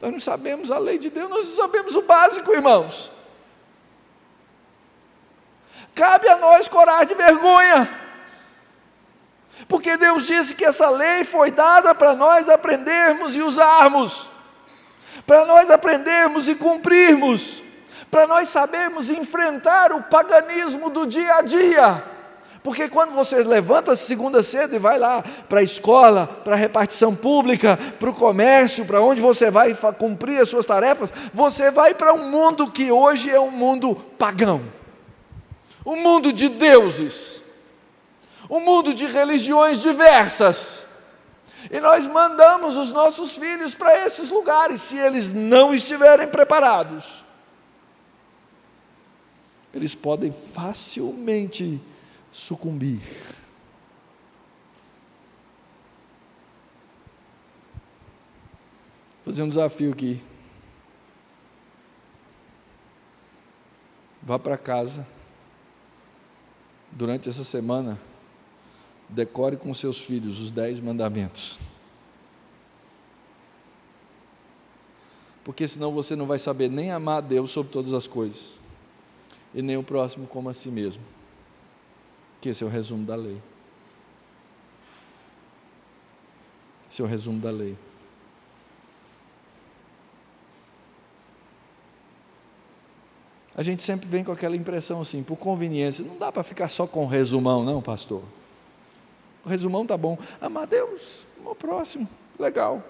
Nós não sabemos a lei de Deus, nós não sabemos o básico, irmãos. Cabe a nós coragem de vergonha. Porque Deus disse que essa lei foi dada para nós aprendermos e usarmos, para nós aprendermos e cumprirmos, para nós sabermos enfrentar o paganismo do dia a dia. Porque quando você levanta segunda cedo e vai lá para a escola, para a repartição pública, para o comércio, para onde você vai cumprir as suas tarefas, você vai para um mundo que hoje é um mundo pagão, um mundo de deuses um mundo de religiões diversas. E nós mandamos os nossos filhos para esses lugares, se eles não estiverem preparados. Eles podem facilmente sucumbir. Vou fazer um desafio aqui. Vá para casa durante essa semana decore com seus filhos os dez mandamentos. Porque senão você não vai saber nem amar a Deus sobre todas as coisas, e nem o próximo como a si mesmo. Que esse é o resumo da lei. Esse é o resumo da lei. A gente sempre vem com aquela impressão assim, por conveniência, não dá para ficar só com resumão, não, pastor. O resumão tá bom. Amar Deus, o próximo, legal.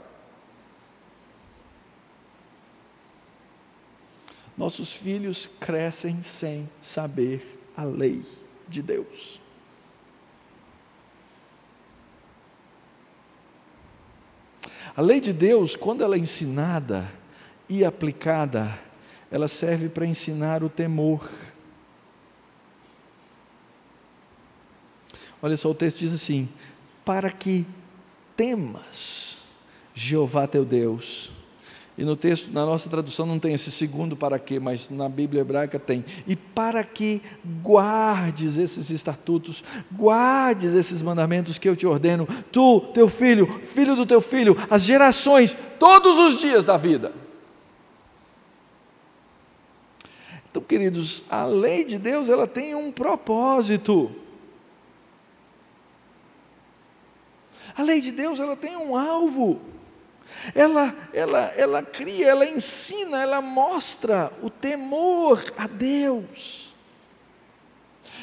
Nossos filhos crescem sem saber a lei de Deus. A lei de Deus, quando ela é ensinada e aplicada, ela serve para ensinar o temor. Olha só, o texto diz assim: para que temas Jeová teu Deus. E no texto, na nossa tradução não tem esse segundo para quê, mas na Bíblia hebraica tem. E para que guardes esses estatutos, guardes esses mandamentos que eu te ordeno, tu, teu filho, filho do teu filho, as gerações, todos os dias da vida. Então, queridos, a lei de Deus, ela tem um propósito. A lei de Deus ela tem um alvo. Ela, ela, ela cria, ela ensina, ela mostra o temor a Deus.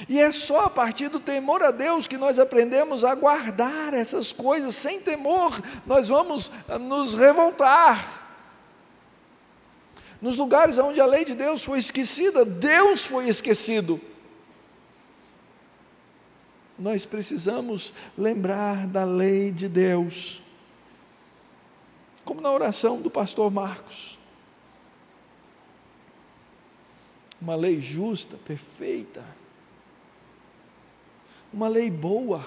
E é só a partir do temor a Deus que nós aprendemos a guardar essas coisas. Sem temor, nós vamos ah, nos revoltar. Nos lugares onde a lei de Deus foi esquecida, Deus foi esquecido nós precisamos lembrar da lei de Deus. Como na oração do pastor Marcos. Uma lei justa, perfeita. Uma lei boa.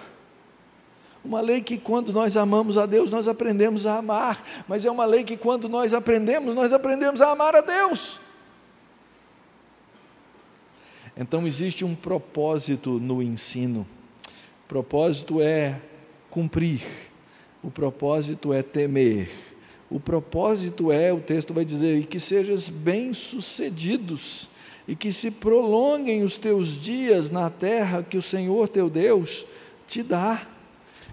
Uma lei que quando nós amamos a Deus, nós aprendemos a amar, mas é uma lei que quando nós aprendemos, nós aprendemos a amar a Deus. Então existe um propósito no ensino. O propósito é cumprir, o propósito é temer, o propósito é, o texto vai dizer, e que sejas bem-sucedidos, e que se prolonguem os teus dias na terra que o Senhor teu Deus te dá.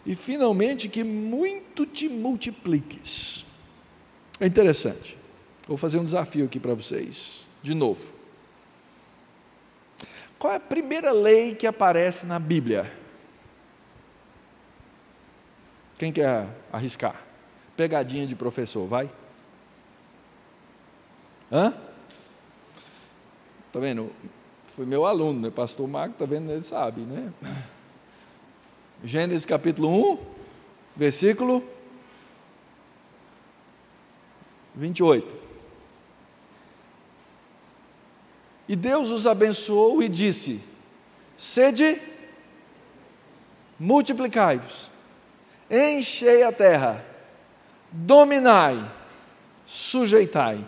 e finalmente que muito te multipliques. É interessante. Vou fazer um desafio aqui para vocês, de novo. Qual é a primeira lei que aparece na Bíblia? Quem quer arriscar? Pegadinha de professor, vai? Hã? Tá vendo? Foi meu aluno, né? Pastor Marco, tá vendo? Ele sabe, né? Gênesis capítulo 1, versículo 28. E Deus os abençoou e disse: Sede, multiplicai-vos, enchei a terra, dominai, sujeitai.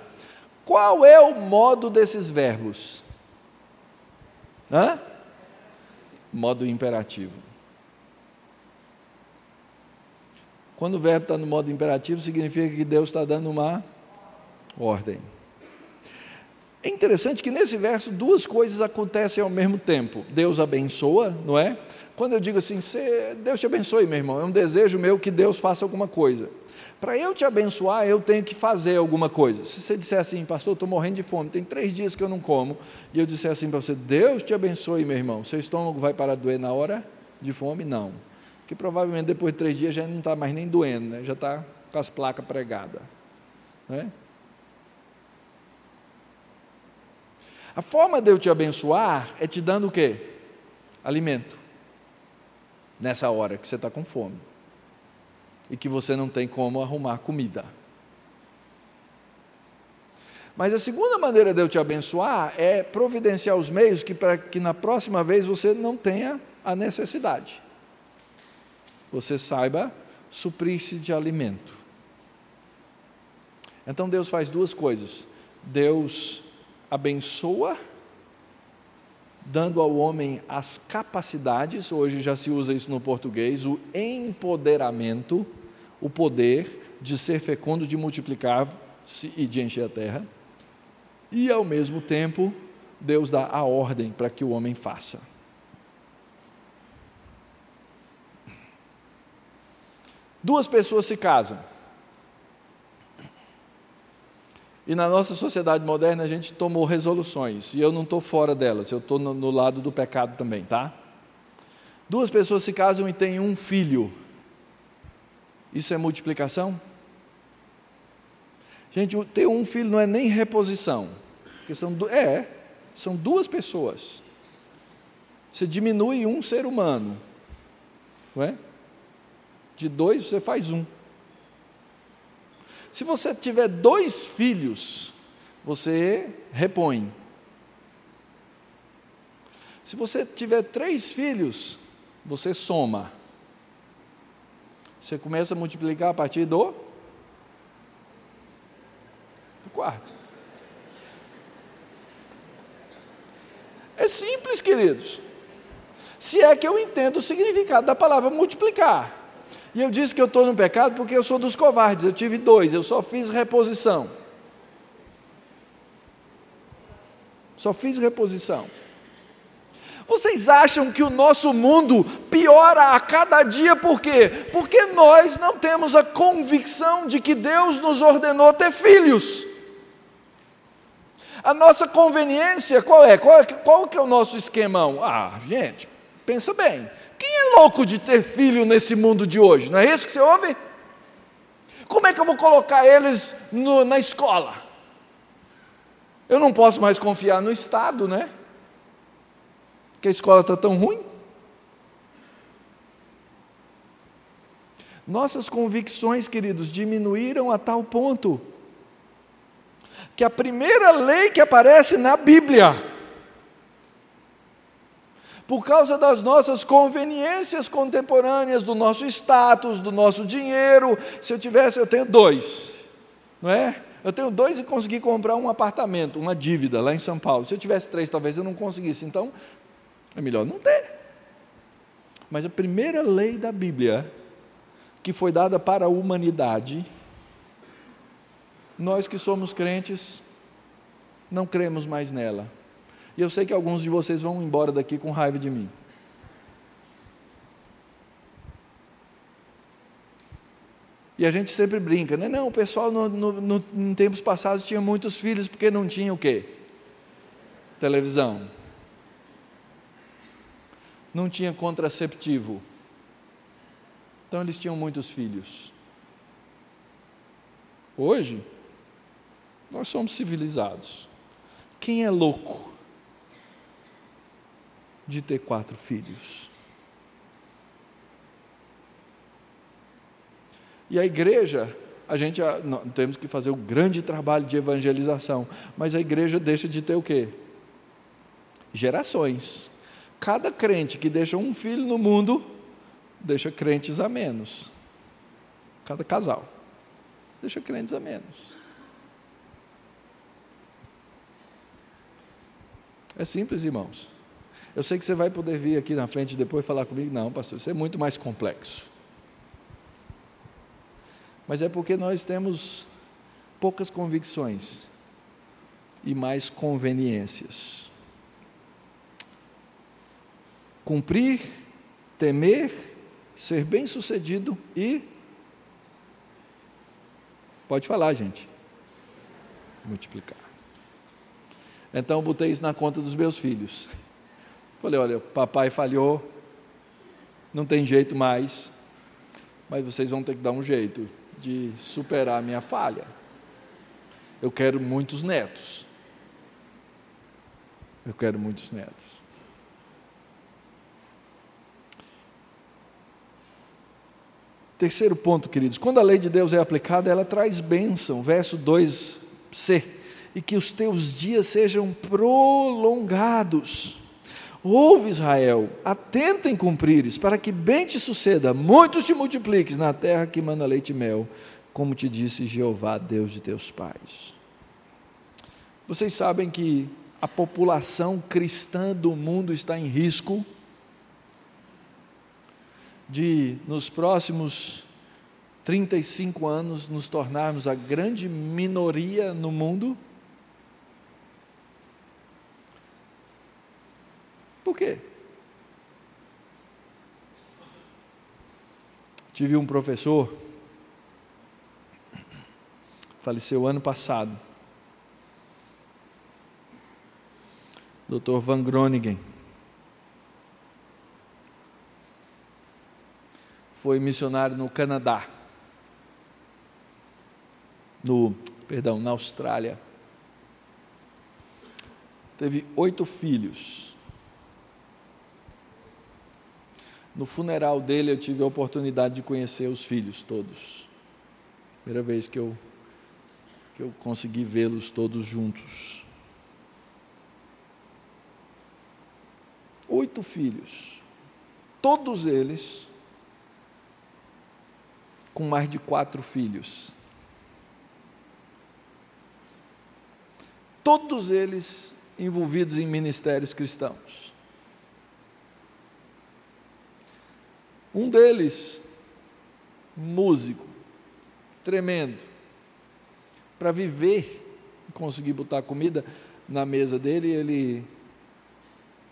Qual é o modo desses verbos? Hã? Modo imperativo. Quando o verbo está no modo imperativo, significa que Deus está dando uma ordem. É interessante que nesse verso duas coisas acontecem ao mesmo tempo. Deus abençoa, não é? Quando eu digo assim, Deus te abençoe, meu irmão, é um desejo meu que Deus faça alguma coisa. Para eu te abençoar, eu tenho que fazer alguma coisa. Se você disser assim, pastor, estou morrendo de fome, tem três dias que eu não como, e eu disser assim para você, Deus te abençoe, meu irmão, seu estômago vai parar de doer na hora de fome? Não que provavelmente depois de três dias já não está mais nem doendo, né? já está com as placas pregadas. Né? A forma de eu te abençoar é te dando o quê? Alimento. Nessa hora que você está com fome. E que você não tem como arrumar comida. Mas a segunda maneira de eu te abençoar é providenciar os meios que para que na próxima vez você não tenha a necessidade você saiba suprir-se de alimento. Então Deus faz duas coisas. Deus abençoa, dando ao homem as capacidades, hoje já se usa isso no português, o empoderamento, o poder de ser fecundo, de multiplicar-se e de encher a terra. E ao mesmo tempo, Deus dá a ordem para que o homem faça. Duas pessoas se casam. E na nossa sociedade moderna a gente tomou resoluções, e eu não estou fora delas, eu estou no, no, lado do pecado também, tá? Duas pessoas se casam e têm um filho. Isso é multiplicação? Gente, ter um filho não é nem reposição, porque são, é, são duas pessoas. Você diminui um ser humano, não é? De dois, você faz um. Se você tiver dois filhos, você repõe. Se você tiver três filhos, você soma. Você começa a multiplicar a partir do, do quarto. É simples, queridos. Se é que eu entendo o significado da palavra multiplicar. E eu disse que eu estou no pecado porque eu sou dos covardes. Eu tive dois, eu só fiz reposição. Só fiz reposição. Vocês acham que o nosso mundo piora a cada dia por quê? Porque nós não temos a convicção de que Deus nos ordenou ter filhos. A nossa conveniência qual é? Qual, é, qual que é o nosso esquemão? Ah, gente, pensa bem. Quem é louco de ter filho nesse mundo de hoje? Não é isso que você ouve? Como é que eu vou colocar eles no, na escola? Eu não posso mais confiar no Estado, né? Que a escola está tão ruim. Nossas convicções, queridos, diminuíram a tal ponto que a primeira lei que aparece na Bíblia por causa das nossas conveniências contemporâneas, do nosso status, do nosso dinheiro. Se eu tivesse, eu tenho dois, não é? Eu tenho dois e consegui comprar um apartamento, uma dívida lá em São Paulo. Se eu tivesse três, talvez eu não conseguisse. Então, é melhor não ter. Mas a primeira lei da Bíblia, que foi dada para a humanidade, nós que somos crentes, não cremos mais nela. E eu sei que alguns de vocês vão embora daqui com raiva de mim. E a gente sempre brinca, né? Não, o pessoal no, no, no, em tempos passados tinha muitos filhos porque não tinha o quê? Televisão. Não tinha contraceptivo. Então eles tinham muitos filhos. Hoje, nós somos civilizados. Quem é louco de ter quatro filhos? E a igreja, a gente temos que fazer o grande trabalho de evangelização, mas a igreja deixa de ter o quê? Gerações. Cada crente que deixa um filho no mundo, deixa crentes a menos. Cada casal. Deixa crentes a menos. É simples, irmãos. Eu sei que você vai poder vir aqui na frente depois falar comigo. Não, pastor, isso é muito mais complexo. Mas é porque nós temos poucas convicções e mais conveniências. Cumprir, temer, ser bem-sucedido e. Pode falar, gente. Multiplicar. Então eu botei isso na conta dos meus filhos. Falei: olha, papai falhou, não tem jeito mais, mas vocês vão ter que dar um jeito de superar a minha falha. Eu quero muitos netos. Eu quero muitos netos. Terceiro ponto, queridos, quando a lei de Deus é aplicada, ela traz bênção, verso 2c, e que os teus dias sejam prolongados. Ouve Israel, atenta em cumprires, para que bem te suceda, muitos te multipliques na terra que manda leite e mel, como te disse Jeová, Deus de teus pais. Vocês sabem que a população cristã do mundo está em risco de, nos próximos 35 anos, nos tornarmos a grande minoria no mundo? Por quê? Tive um professor, faleceu ano passado, Dr. Van Groningen. Foi missionário no Canadá, no, perdão, na Austrália. Teve oito filhos. No funeral dele eu tive a oportunidade de conhecer os filhos todos. Primeira vez que eu que eu consegui vê-los todos juntos. Oito filhos, todos eles com mais de quatro filhos. Todos eles envolvidos em ministérios cristãos. Um deles, músico, tremendo, para viver e conseguir botar comida na mesa dele, ele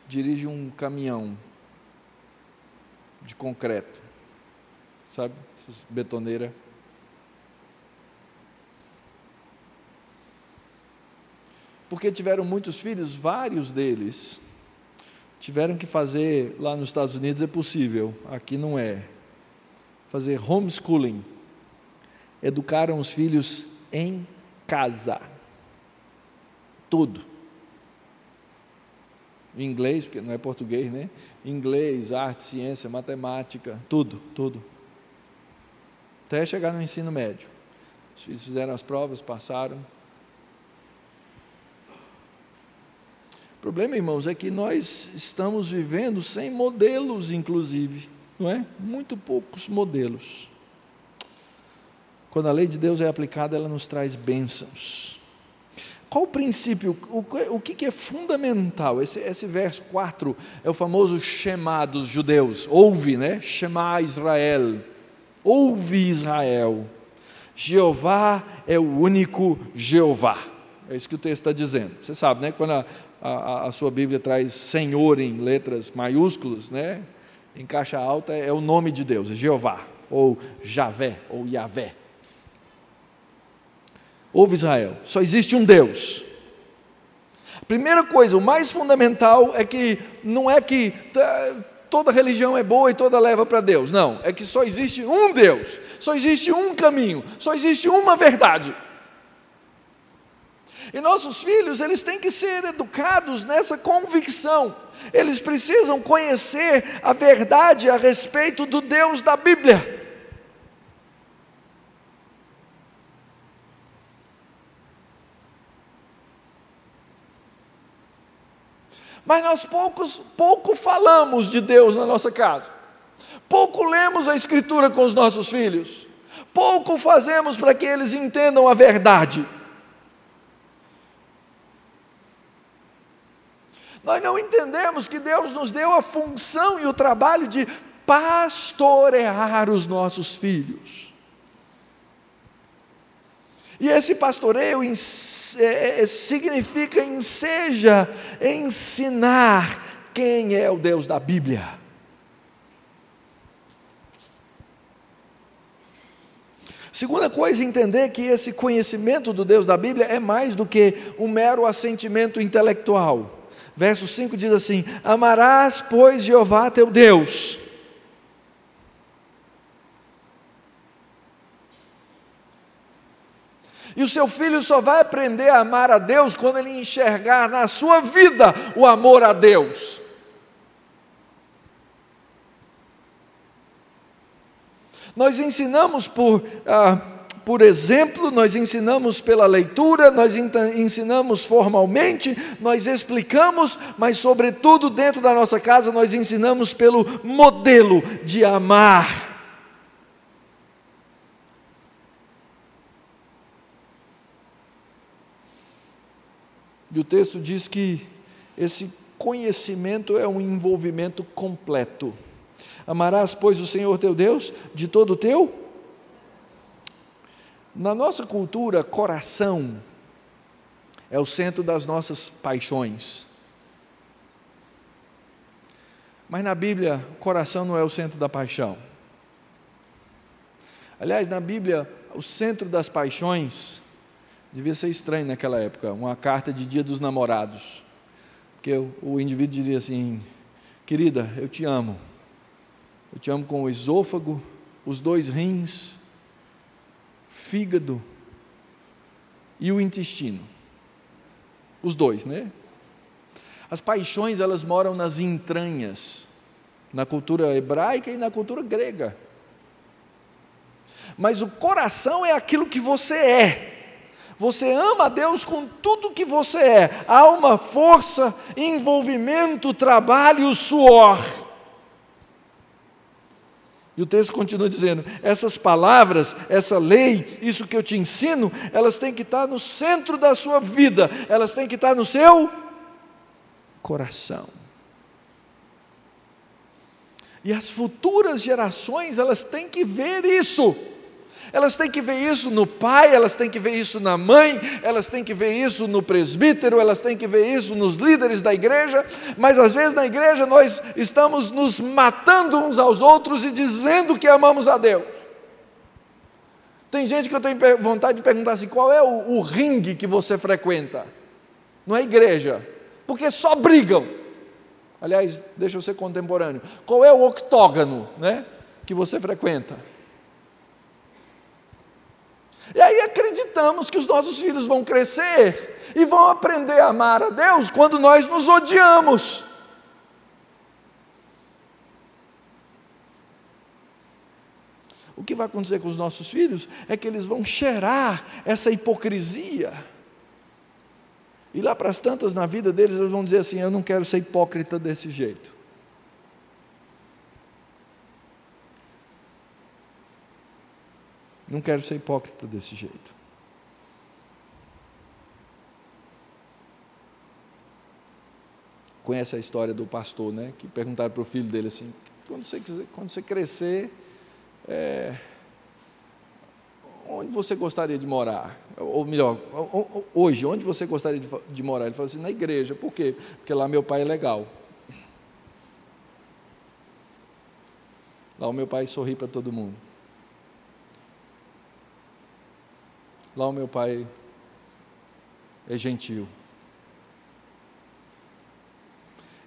dirige um caminhão de concreto, sabe? Betoneira. Porque tiveram muitos filhos, vários deles tiveram que fazer lá nos Estados Unidos é possível, aqui não é. Fazer homeschooling. Educaram os filhos em casa. Tudo. Inglês, porque não é português, né? Inglês, arte, ciência, matemática, tudo, tudo. Até chegar no ensino médio. Os filhos fizeram as provas, passaram, O problema, irmãos, é que nós estamos vivendo sem modelos, inclusive, não é? Muito poucos modelos. Quando a lei de Deus é aplicada, ela nos traz bênçãos. Qual o princípio, o, que, é fundamental? Esse, esse verso 4 é o famoso Shema dos judeus. Ouve, né? Shema Israel. Ouve Israel. Jeová é o único Jeová. É isso que o texto está dizendo. Você sabe, né? Quando a, a, a, sua Bíblia traz Senhor em letras maiúsculas, né? Em caixa alta é o nome de Deus, é Jeová, ou Javé, ou Yahvé. Ouve Israel, só existe um Deus. Primeira coisa, o mais fundamental é que não é que toda religião é boa e toda leva para Deus. Não, é que só existe um Deus, só existe um caminho, só existe uma verdade. E nossos filhos, eles têm que ser educados nessa convicção. Eles precisam conhecer a verdade a respeito do Deus da Bíblia. Mas nós poucos, pouco falamos de Deus na nossa casa. Pouco lemos a Escritura com os nossos filhos. Pouco fazemos para que eles entendam a verdade. Nós não entendemos que Deus nos deu a função e o trabalho de pastorear os nossos filhos. E esse pastoreio é, é, significa enseja, ensinar quem é o Deus da Bíblia. Segunda coisa, entender que esse conhecimento do Deus da Bíblia é mais do que um mero assentimento intelectual. Verso 5 diz assim: Amarás, pois, Jeová teu Deus. E o seu filho só vai aprender a amar a Deus quando ele enxergar na sua vida o amor a Deus. Nós ensinamos por ah, por exemplo, nós ensinamos pela leitura, nós ensinamos formalmente, nós explicamos, mas, sobretudo, dentro da nossa casa, nós ensinamos pelo modelo de amar. E o texto diz que esse conhecimento é um envolvimento completo. Amarás, pois, o Senhor teu Deus de todo o teu na nossa cultura, coração é o centro das nossas paixões. Mas na Bíblia, coração não é o centro da paixão. Aliás, na Bíblia, o centro das paixões devia ser estranho naquela época uma carta de Dia dos Namorados. Porque o, indivíduo diria assim: Querida, eu te amo. Eu te amo com o esôfago, os dois rins, fígado e o intestino. Os dois, né? As paixões, elas moram nas entranhas, na cultura hebraica e na cultura grega. Mas o coração é aquilo que você é. Você ama a Deus com tudo que você é: alma, força, envolvimento, trabalho, suor. E o texto continua dizendo: essas palavras, essa lei, isso que eu te ensino, elas têm que estar no centro da sua vida, elas têm que estar no seu coração. E as futuras gerações, elas têm que ver isso. Elas têm que ver isso no pai, elas têm que ver isso na mãe, elas têm que ver isso no presbítero, elas têm que ver isso nos líderes da igreja, mas às vezes na igreja nós estamos nos matando uns aos outros e dizendo que amamos a Deus. Tem gente que eu tenho vontade de perguntar assim: qual é o, o ringue que você frequenta? Não é igreja, porque só brigam. Aliás, deixa eu ser contemporâneo. Qual é o octógono né, que você frequenta? E aí acreditamos que os nossos filhos vão crescer e vão aprender a amar a Deus quando nós nos odiamos. O que vai acontecer com os nossos filhos é que eles vão cheirar essa hipocrisia. E lá para as tantas na vida deles, eles vão dizer assim: Eu não quero ser hipócrita desse jeito. Não quero ser hipócrita desse jeito. Conhece a história do pastor, né? Que perguntaram para o filho dele assim: quando você, quiser, quando você crescer, é, onde você gostaria de morar? Ou melhor, hoje, onde você gostaria de, de morar? Ele falou assim: na igreja. Por quê? Porque lá meu pai é legal. Lá o meu pai sorri para todo mundo. Lá o meu pai é gentil.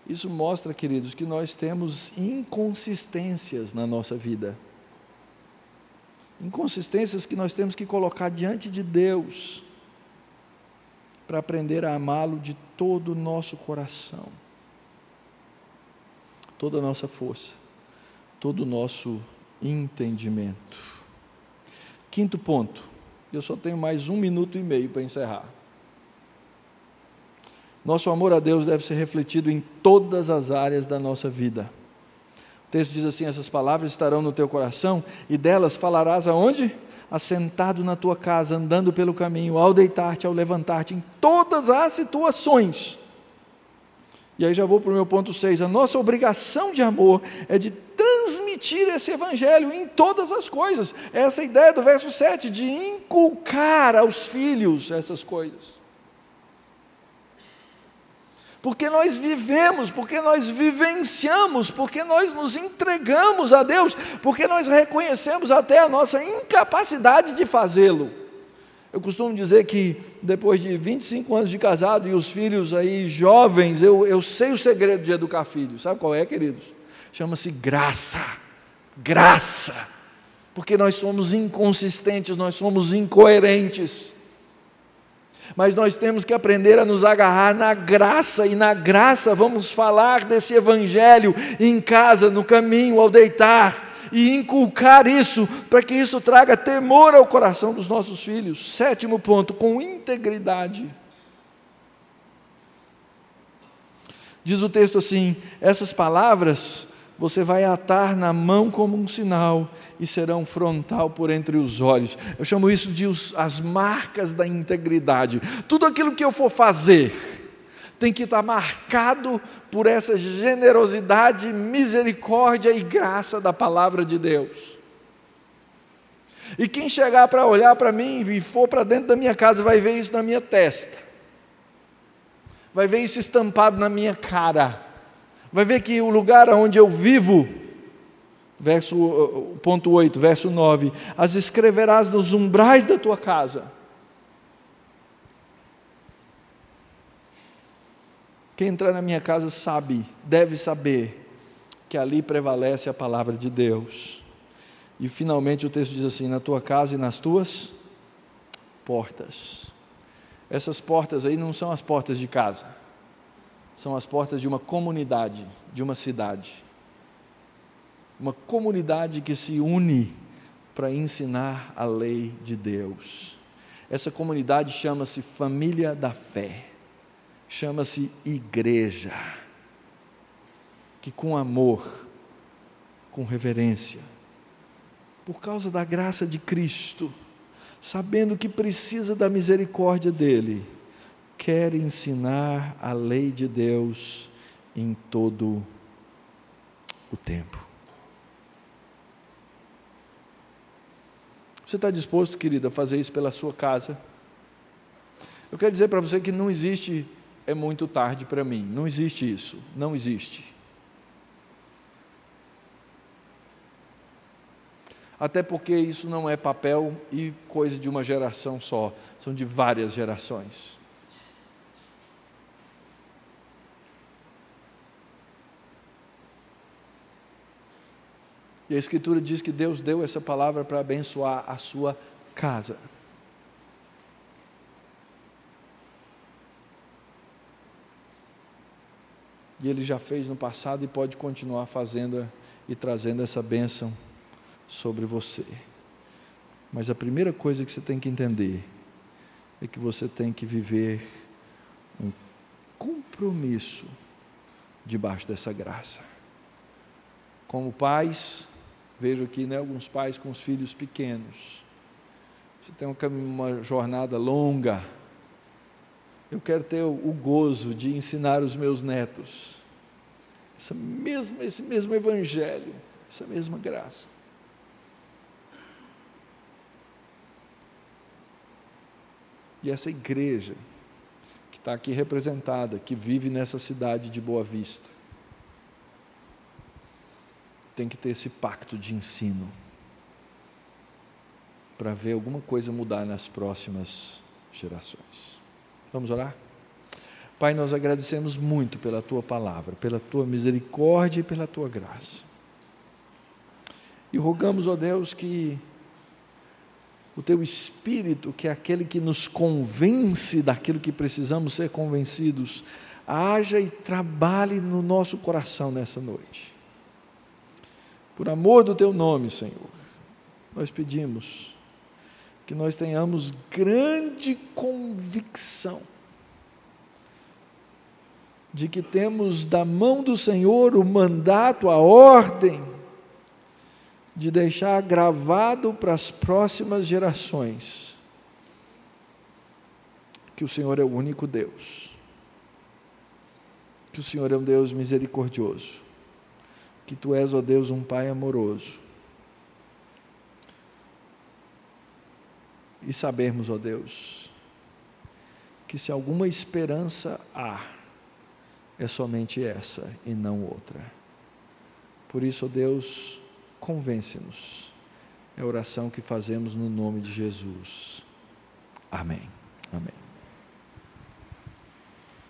Isso mostra, queridos, que nós temos inconsistências na nossa vida. Inconsistências que nós temos que colocar diante de Deus para aprender a amá-lo de todo o nosso coração, toda a nossa força, todo o nosso entendimento. Quinto ponto, eu só tenho mais um minuto e meio para encerrar. Nosso amor a Deus deve ser refletido em todas as áreas da nossa vida. O texto diz assim: essas palavras estarão no teu coração e delas falarás aonde? Assentado na tua casa, andando pelo caminho, ao deitar-te, ao levantar-te, em todas as situações. E aí já vou para o meu ponto 6. A nossa obrigação de amor é de transmitir esse evangelho em todas as coisas. Essa é ideia do verso 7, de inculcar aos filhos essas coisas porque nós vivemos, porque nós vivenciamos, porque nós nos entregamos a Deus, porque nós reconhecemos até a nossa incapacidade de fazê-lo. Eu costumo dizer que depois de 25 anos de casado e os filhos aí jovens, eu, eu sei o segredo de educar filhos. Sabe qual é, queridos? Chama-se graça. Graça. Porque nós somos inconsistentes, nós somos incoerentes mas nós temos que aprender a nos agarrar na graça, e na graça vamos falar desse Evangelho em casa, no caminho, ao deitar, e inculcar isso, para que isso traga temor ao coração dos nossos filhos. Sétimo ponto, com integridade. Diz o texto assim: essas palavras você vai atar na mão como um sinal e serão frontal por entre os olhos. Eu chamo isso de os, as marcas da integridade. Tudo aquilo que eu for fazer tem que estar marcado por essa generosidade, misericórdia e graça da palavra de Deus. E quem chegar para olhar para mim e for para dentro da minha casa vai ver isso na minha testa, vai ver isso estampado na minha cara vai ver que o lugar onde eu vivo, verso ponto 8, verso 9, as escreverás nos umbrais da tua casa. Quem entrar na minha casa sabe, deve saber que ali prevalece a palavra de Deus. E finalmente o texto diz assim: na tua casa e nas tuas portas. Essas portas aí não são as portas de casa são as portas de uma comunidade, de uma cidade. Uma comunidade que se une para ensinar a lei de Deus. Essa comunidade chama-se Família da Fé, chama-se Igreja, que com amor, com reverência, por causa da graça de Cristo, sabendo que precisa da misericórdia dEle, quer ensinar a lei de Deus em todo o tempo. Você está disposto, querida, a fazer isso pela sua casa? Eu quero dizer para você que não existe é muito tarde para mim. Não existe isso. Não existe. Até porque isso não é papel e coisa de uma geração só, são de várias gerações. E a Escritura diz que Deus deu essa palavra para abençoar a sua casa. E Ele já fez no passado e pode continuar fazendo e trazendo essa bênção sobre você. Mas a primeira coisa que você tem que entender é que você tem que viver um compromisso debaixo dessa graça. Como pais, Vejo aqui né, alguns pais com os filhos pequenos. Você tem uma jornada longa. Eu quero ter o gozo de ensinar os meus netos essa mesma, esse mesmo evangelho, essa mesma graça. E essa igreja que está aqui representada, que vive nessa cidade de Boa Vista, tem que ter esse pacto de ensino para ver alguma coisa mudar nas próximas gerações. Vamos orar? Pai, nós agradecemos muito pela tua palavra, pela tua misericórdia e pela tua graça. E rogamos, ó Deus, que o teu espírito, que é aquele que nos convence daquilo que precisamos ser convencidos, haja e trabalhe no nosso coração nessa noite. Por amor do teu nome, Senhor, nós pedimos que nós tenhamos grande convicção de que temos da mão do Senhor o mandato, a ordem, de deixar gravado para as próximas gerações que o Senhor é o único Deus, que o Senhor é um Deus misericordioso, que tu és, ó Deus, um Pai amoroso. E sabermos, ó Deus, que se alguma esperança há, é somente essa e não outra. Por isso, ó Deus, convence-nos. É a oração que fazemos no nome de Jesus. Amém.